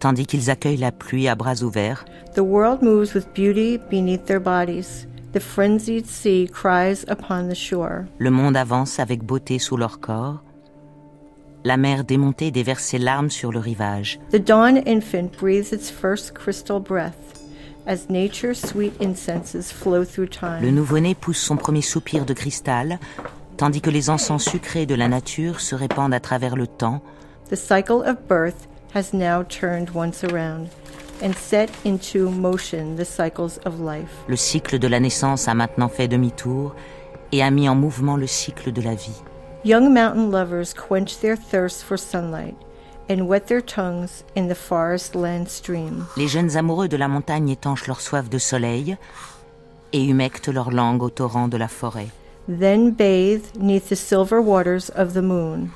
Speaker 19: tandis qu'ils accueillent la pluie à bras ouverts.
Speaker 27: The world moves with beauty beneath their bodies. The frenzied sea cries upon the shore.
Speaker 19: Le monde avance avec beauté sous leur corps. La mer démontée déverse ses larmes sur le rivage.
Speaker 27: The dawn infant breathes its first crystal breath. Le
Speaker 19: nouveau-né pousse son premier soupir de cristal, tandis que les encens sucrés de la nature se répandent à travers le temps.
Speaker 27: The cycle of birth has now turned once around and set into motion the cycles of life.
Speaker 19: Le cycle de la naissance a maintenant fait demi-tour et a mis en mouvement le cycle de la vie.
Speaker 27: Young mountain lovers quench their thirst for sunlight
Speaker 19: les jeunes amoureux de la montagne étanchent leur soif de soleil et humectent leur langue au torrent de la forêt.
Speaker 27: Then bathe neath the silver waters of the moon.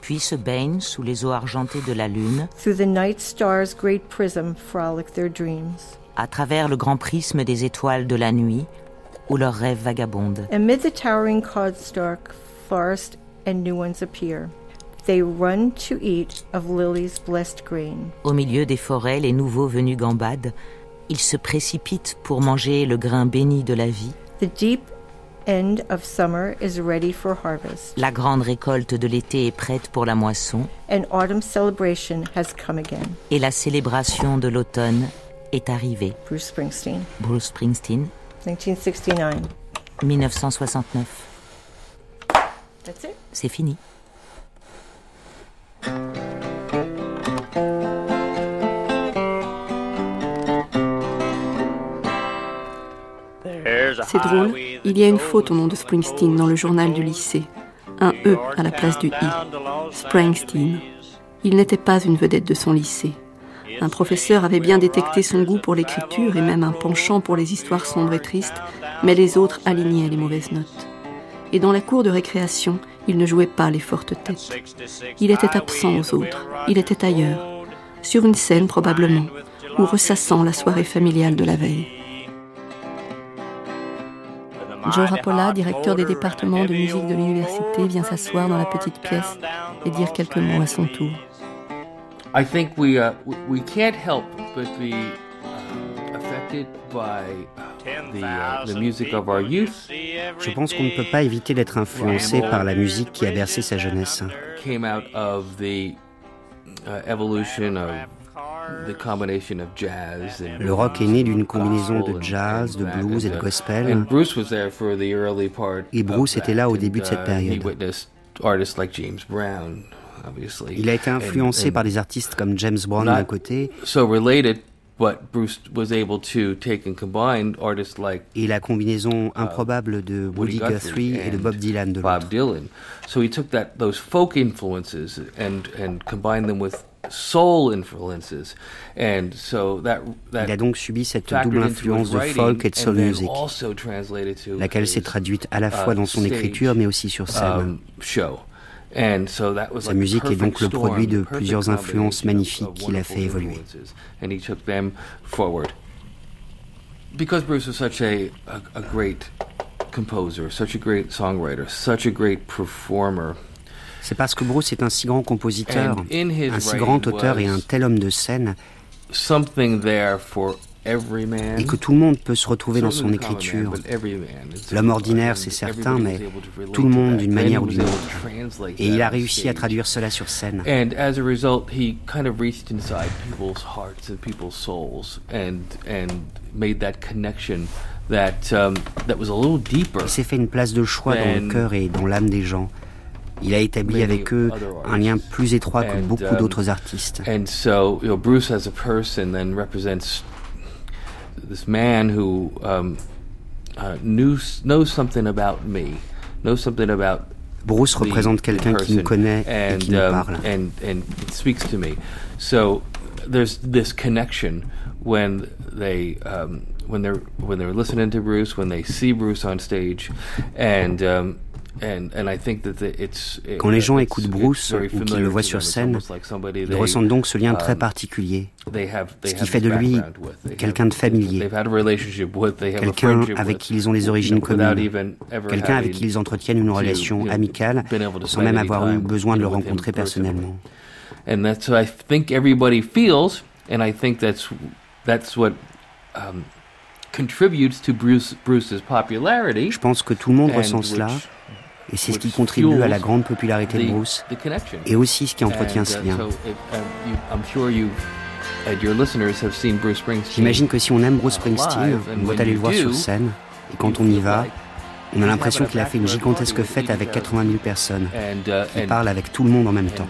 Speaker 19: Puis se baignent sous les eaux argentées de la lune.
Speaker 27: Through the night stars' great prism frolic their dreams.
Speaker 19: À travers le grand prisme des étoiles de la nuit, où leurs rêves vagabondent.
Speaker 27: Amid the towering codstalk, forest and new ones appear.
Speaker 19: Au milieu des forêts, les nouveaux venus gambadent. Ils se précipitent pour manger le grain béni de la vie. La grande récolte de l'été est prête pour la moisson. Et la célébration de l'automne est arrivée.
Speaker 27: Bruce Springsteen.
Speaker 19: Bruce Springsteen.
Speaker 27: 1969.
Speaker 19: 1969. C'est fini.
Speaker 4: C'est drôle, il y a une faute au nom de Springsteen dans le journal du lycée. Un E à la place du I. Springsteen. Il n'était pas une vedette de son lycée. Un professeur avait bien détecté son goût pour l'écriture et même un penchant pour les histoires sombres et tristes, mais les autres alignaient les mauvaises notes. Et dans la cour de récréation, il ne jouait pas les fortes têtes. Il était absent aux autres, il était ailleurs, sur une scène probablement, ou ressassant la soirée familiale de la veille. Joe Rapola, directeur des départements de musique de l'université, vient s'asseoir dans la petite pièce et dire quelques mots à son tour.
Speaker 28: Affected by the, uh, the music of our youth.
Speaker 24: Je pense qu'on ne peut pas éviter d'être influencé par la musique qui a bercé sa jeunesse.
Speaker 28: Came out of the uh, evolution of
Speaker 24: le rock est né d'une combinaison de jazz, de blues et de gospel. Et Bruce était là au début de cette uh, période. Il a été influencé par des artistes comme James Brown d'un côté. Et la combinaison uh, improbable de Woody Guthrie et de Bob Dylan de l'autre.
Speaker 28: So he took that those folk influences and and combined them with soul influences. And so that, that
Speaker 24: Il a donc subi cette double influence de folk et de soul music, laquelle s'est traduite à la uh, fois dans son écriture mais aussi sur scène. Um,
Speaker 28: And was
Speaker 24: Sa musique est donc le produit de plusieurs influences magnifiques qu'il a fait évoluer.
Speaker 28: And he took them forward. Because Bruce was such a, a, a great composer, such a great songwriter, such a great performer,
Speaker 24: c'est parce que Bruce est un si grand compositeur, un si grand auteur et un tel homme de scène et que tout le monde peut se retrouver dans son écriture. L'homme ordinaire, c'est certain, mais tout le monde d'une manière ou d'une autre. Et il a réussi à traduire cela sur scène. Et Il s'est fait une place de choix dans le cœur et dans l'âme des gens. Il a établi avec eux un lien plus étroit que beaucoup um, d'autres artistes.
Speaker 28: Bruce this man who um, uh, knew, knows something about me, knows something about
Speaker 24: Bruce représente quelqu'un qui nous connaît et qui um, parle.
Speaker 28: And, and speaks to me. So there's this connection when they um, when they're when they're listening to Bruce, when they see Bruce on stage, and um,
Speaker 24: Quand les gens écoutent Bruce ou qu'ils le voient sur scène, ils ressentent donc ce lien très um, particulier, ce qui fait de lui quelqu'un de familier, quelqu'un avec qui ils ont des origines communes, quelqu'un avec qui ils entretiennent une relation amicale sans même avoir eu besoin de le rencontrer personnellement.
Speaker 28: And that's what I think everybody feels, and I think that's that's what um, contributes to Bruce, Bruce's popularity.
Speaker 24: Je pense que tout le monde ressent cela et c'est ce qui contribue à la grande popularité de Bruce, et aussi ce qui entretient ce lien. J'imagine que si on aime Bruce Springsteen, on doit aller le voir sur scène, et quand on y va, on a l'impression qu'il a fait une gigantesque fête avec 80 000 personnes, qui parle avec tout le monde en même temps.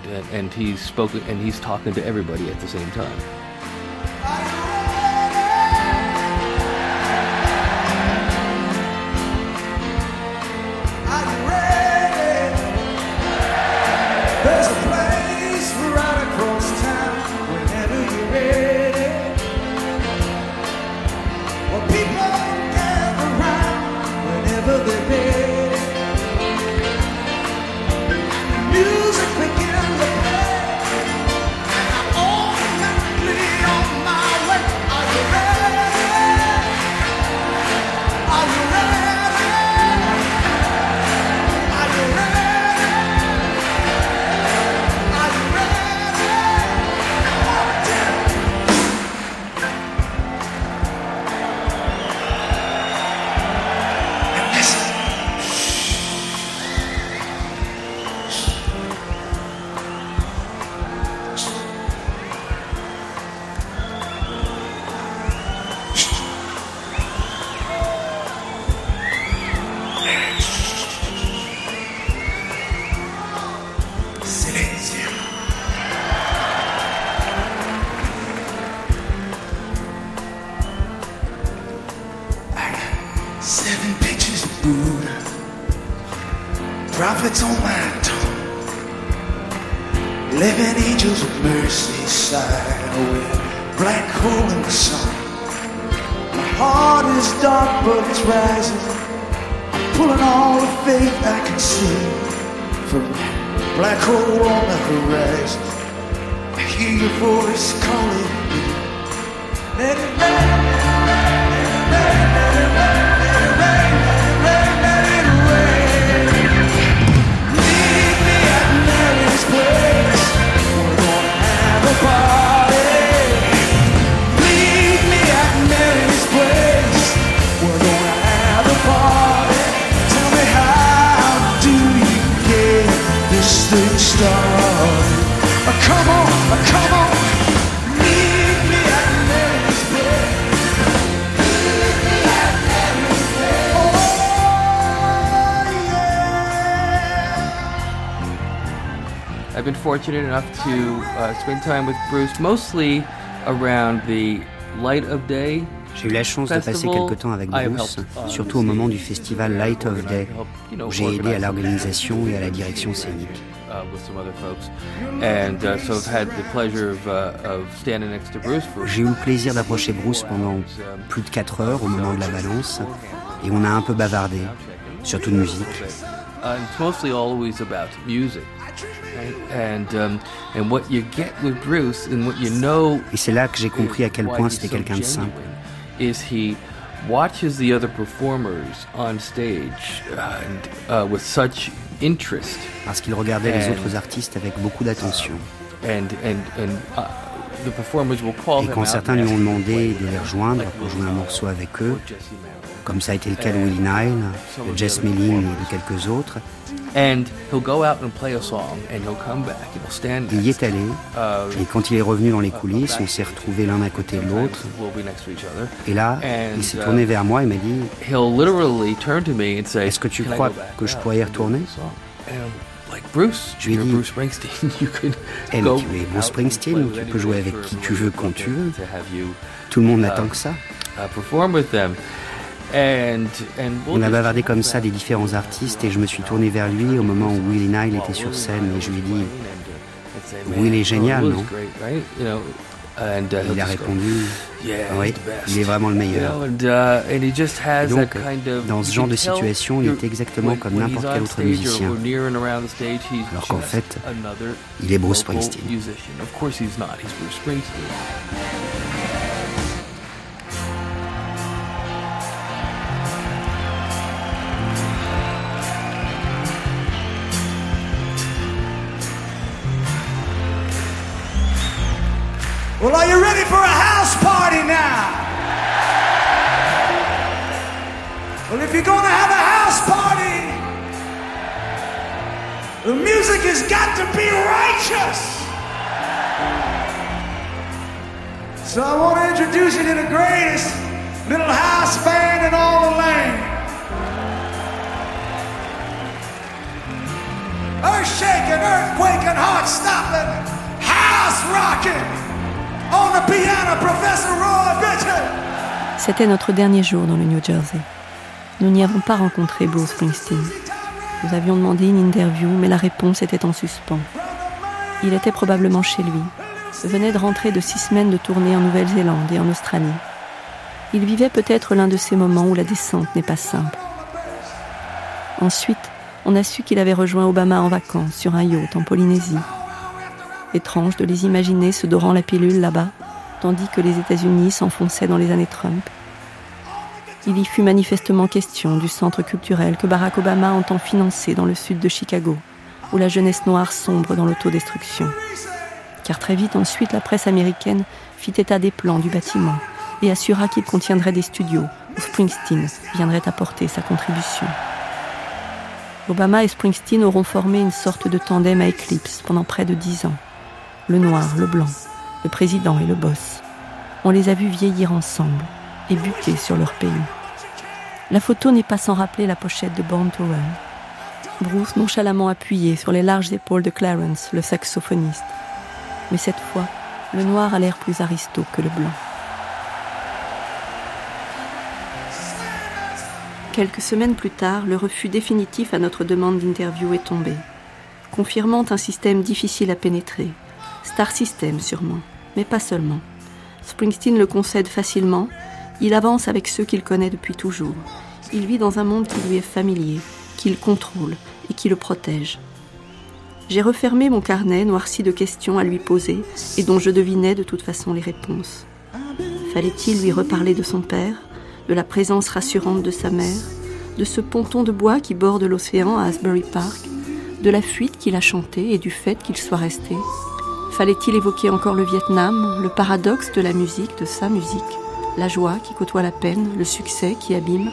Speaker 29: prophets on my tongue. Living angels of mercy side away. Black hole
Speaker 1: in the sun. My heart is dark, but it's rising. I'm pulling all the faith I can see from that black hole on the horizon. I hear your voice calling me.
Speaker 29: Let it back.
Speaker 28: I've been fortunate enough to uh, spend time with Bruce mostly around the light of day
Speaker 24: J'ai eu la chance de passer quelques temps avec Bruce, uh, surtout au moment du festival Light of Day, où j'ai aidé à l'organisation et à la direction scénique. J'ai eu le plaisir d'approcher Bruce pendant um, plus de 4 heures au moment de la balance, et on a un peu bavardé, surtout de musique. Et c'est là que j'ai compris à quel point c'était quelqu'un de simple
Speaker 28: is he watches the other performers on stage and, uh, with such interest.
Speaker 24: Parce qu'il regardait les autres artistes avec beaucoup d'attention.
Speaker 28: And, and, and, uh, the performers will call
Speaker 24: Et quand certains lui ont demandé de les rejoindre pour jouer un morceau avec eux, comme ça a été le cas de Willie Nile, de Jess et de quelques autres,
Speaker 28: And he'll go out and play a song and he'll come back. And he'll stand
Speaker 24: Il y est allé. Uh, et quand il est revenu dans les coulisses, on s'est retrouvés l'un à côté de l'autre. Et là, il s'est tourné vers moi et m'a dit Est-ce que tu crois que je pourrais y retourner?
Speaker 28: Bruce,
Speaker 24: je lui ai dit, Bruce Springsteen, you could tu es Bruce Springsteen, tu peux jouer avec qui tu veux quand tu veux. Tout le monde n'attend que ça.
Speaker 28: Uh.
Speaker 24: On a bavardé comme ça des différents artistes et je me suis tourné vers lui au moment où Willie Nile était sur scène et je lui ai dit Will est génial, non? il a répondu Oui, il est vraiment le meilleur. Et donc, dans ce genre de situation, il est exactement comme n'importe quel autre musicien. Alors qu'en fait, il est Bruce Springsteen.
Speaker 29: Well, are you ready for a house party now? Well, if you're going to have a house party, the music has got to be righteous. So I want to introduce you to the greatest little house band in all the land. Earth shaking, earthquaking, heart stopping, house rocking.
Speaker 4: C'était notre dernier jour dans le New Jersey. Nous n'y avons pas rencontré Bruce Springsteen. Nous avions demandé une interview, mais la réponse était en suspens. Il était probablement chez lui. Venait de rentrer de six semaines de tournée en Nouvelle-Zélande et en Australie. Il vivait peut-être l'un de ces moments où la descente n'est pas simple. Ensuite, on a su qu'il avait rejoint Obama en vacances sur un yacht en Polynésie Étrange de les imaginer se dorant la pilule là-bas, tandis que les États-Unis s'enfonçaient dans les années Trump. Il y fut manifestement question du centre culturel que Barack Obama entend financer dans le sud de Chicago, où la jeunesse noire sombre dans l'autodestruction. Car très vite ensuite, la presse américaine fit état des plans du bâtiment et assura qu'il contiendrait des studios où Springsteen viendrait apporter sa contribution. Obama et Springsteen auront formé une sorte de tandem à éclipse pendant près de dix ans le noir, le blanc, le président et le boss. On les a vus vieillir ensemble et buter sur leur pays. La photo n'est pas sans rappeler la pochette de Born to. Bruce nonchalamment appuyé sur les larges épaules de Clarence, le saxophoniste. Mais cette fois, le noir a l'air plus aristo que le blanc. Quelques semaines plus tard, le refus définitif à notre demande d'interview est tombé, confirmant un système difficile à pénétrer, Star System sûrement, mais pas seulement. Springsteen le concède facilement, il avance avec ceux qu'il connaît depuis toujours. Il vit dans un monde qui lui est familier, qu'il contrôle et qui le protège. J'ai refermé mon carnet noirci de questions à lui poser et dont je devinais de toute façon les réponses. Fallait-il lui reparler de son père, de la présence rassurante de sa mère, de ce ponton de bois qui borde l'océan à Asbury Park, de la fuite qu'il a chantée et du fait qu'il soit resté? Fallait-il évoquer encore le Vietnam, le paradoxe de la musique, de sa musique, la joie qui côtoie la peine, le succès qui abîme?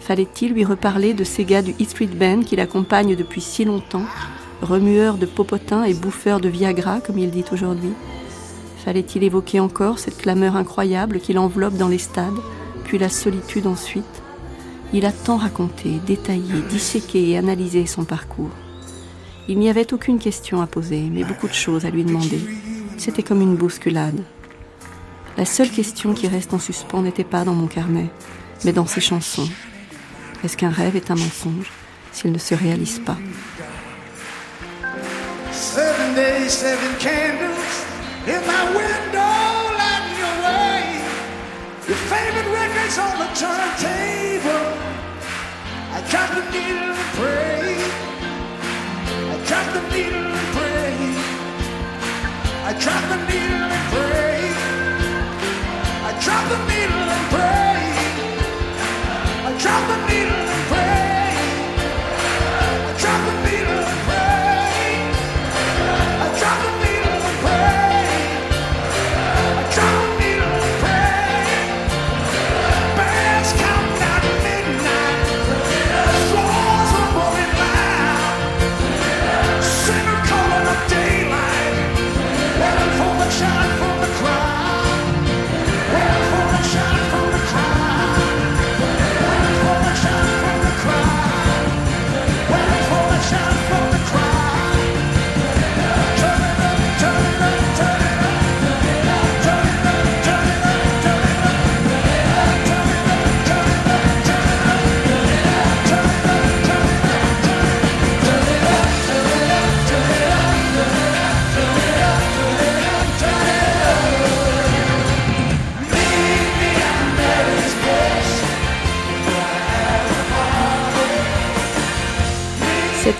Speaker 4: Fallait-il lui reparler de ces gars du East Street Band qui l'accompagnent depuis si longtemps, remueurs de popotins et bouffeurs de Viagra, comme il dit aujourd'hui? Fallait-il évoquer encore cette clameur incroyable qui l'enveloppe dans les stades, puis la solitude ensuite? Il a tant raconté, détaillé, disséqué et analysé son parcours. Il n'y avait aucune question à poser, mais beaucoup de choses à lui demander. C'était comme une bousculade. La seule question qui reste en suspens n'était pas dans mon carnet, mais dans ses chansons. Est-ce qu'un rêve est un mensonge s'il ne se réalise pas? Seven days, seven candles in my window, your way. I drop the needle and pray. I drop the needle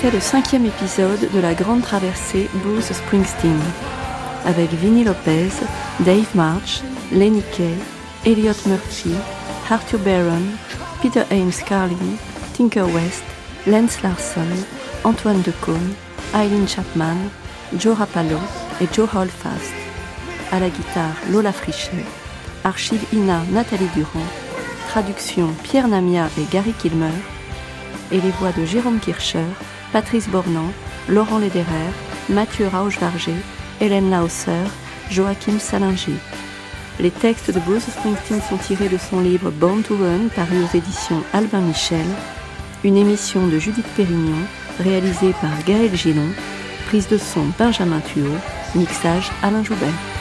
Speaker 4: C'était le cinquième épisode de la grande traversée Bruce Springsteen, avec Vinnie Lopez, Dave March, Lenny Kay, Elliot Murphy, Arthur Barron, Peter Ames Carlin, Tinker West, Lance Larson, Antoine Decaune, Eileen Chapman, Joe Rapallo et Joe Holfast. À la guitare, Lola Frichet. Archive INA, Nathalie Durand. Traduction, Pierre Namia et Gary Kilmer et les voix de Jérôme Kircher, Patrice Bornand, Laurent Lederer, Mathieu Rauschvarger, Hélène Lausser, Joachim Salinger. Les textes de Bruce Springsteen sont tirés de son livre Born to Run, paru aux éditions Albin Michel, une émission de Judith Pérignon, réalisée par Gaël Gillon, prise de son Benjamin Thuot, mixage Alain Joubert.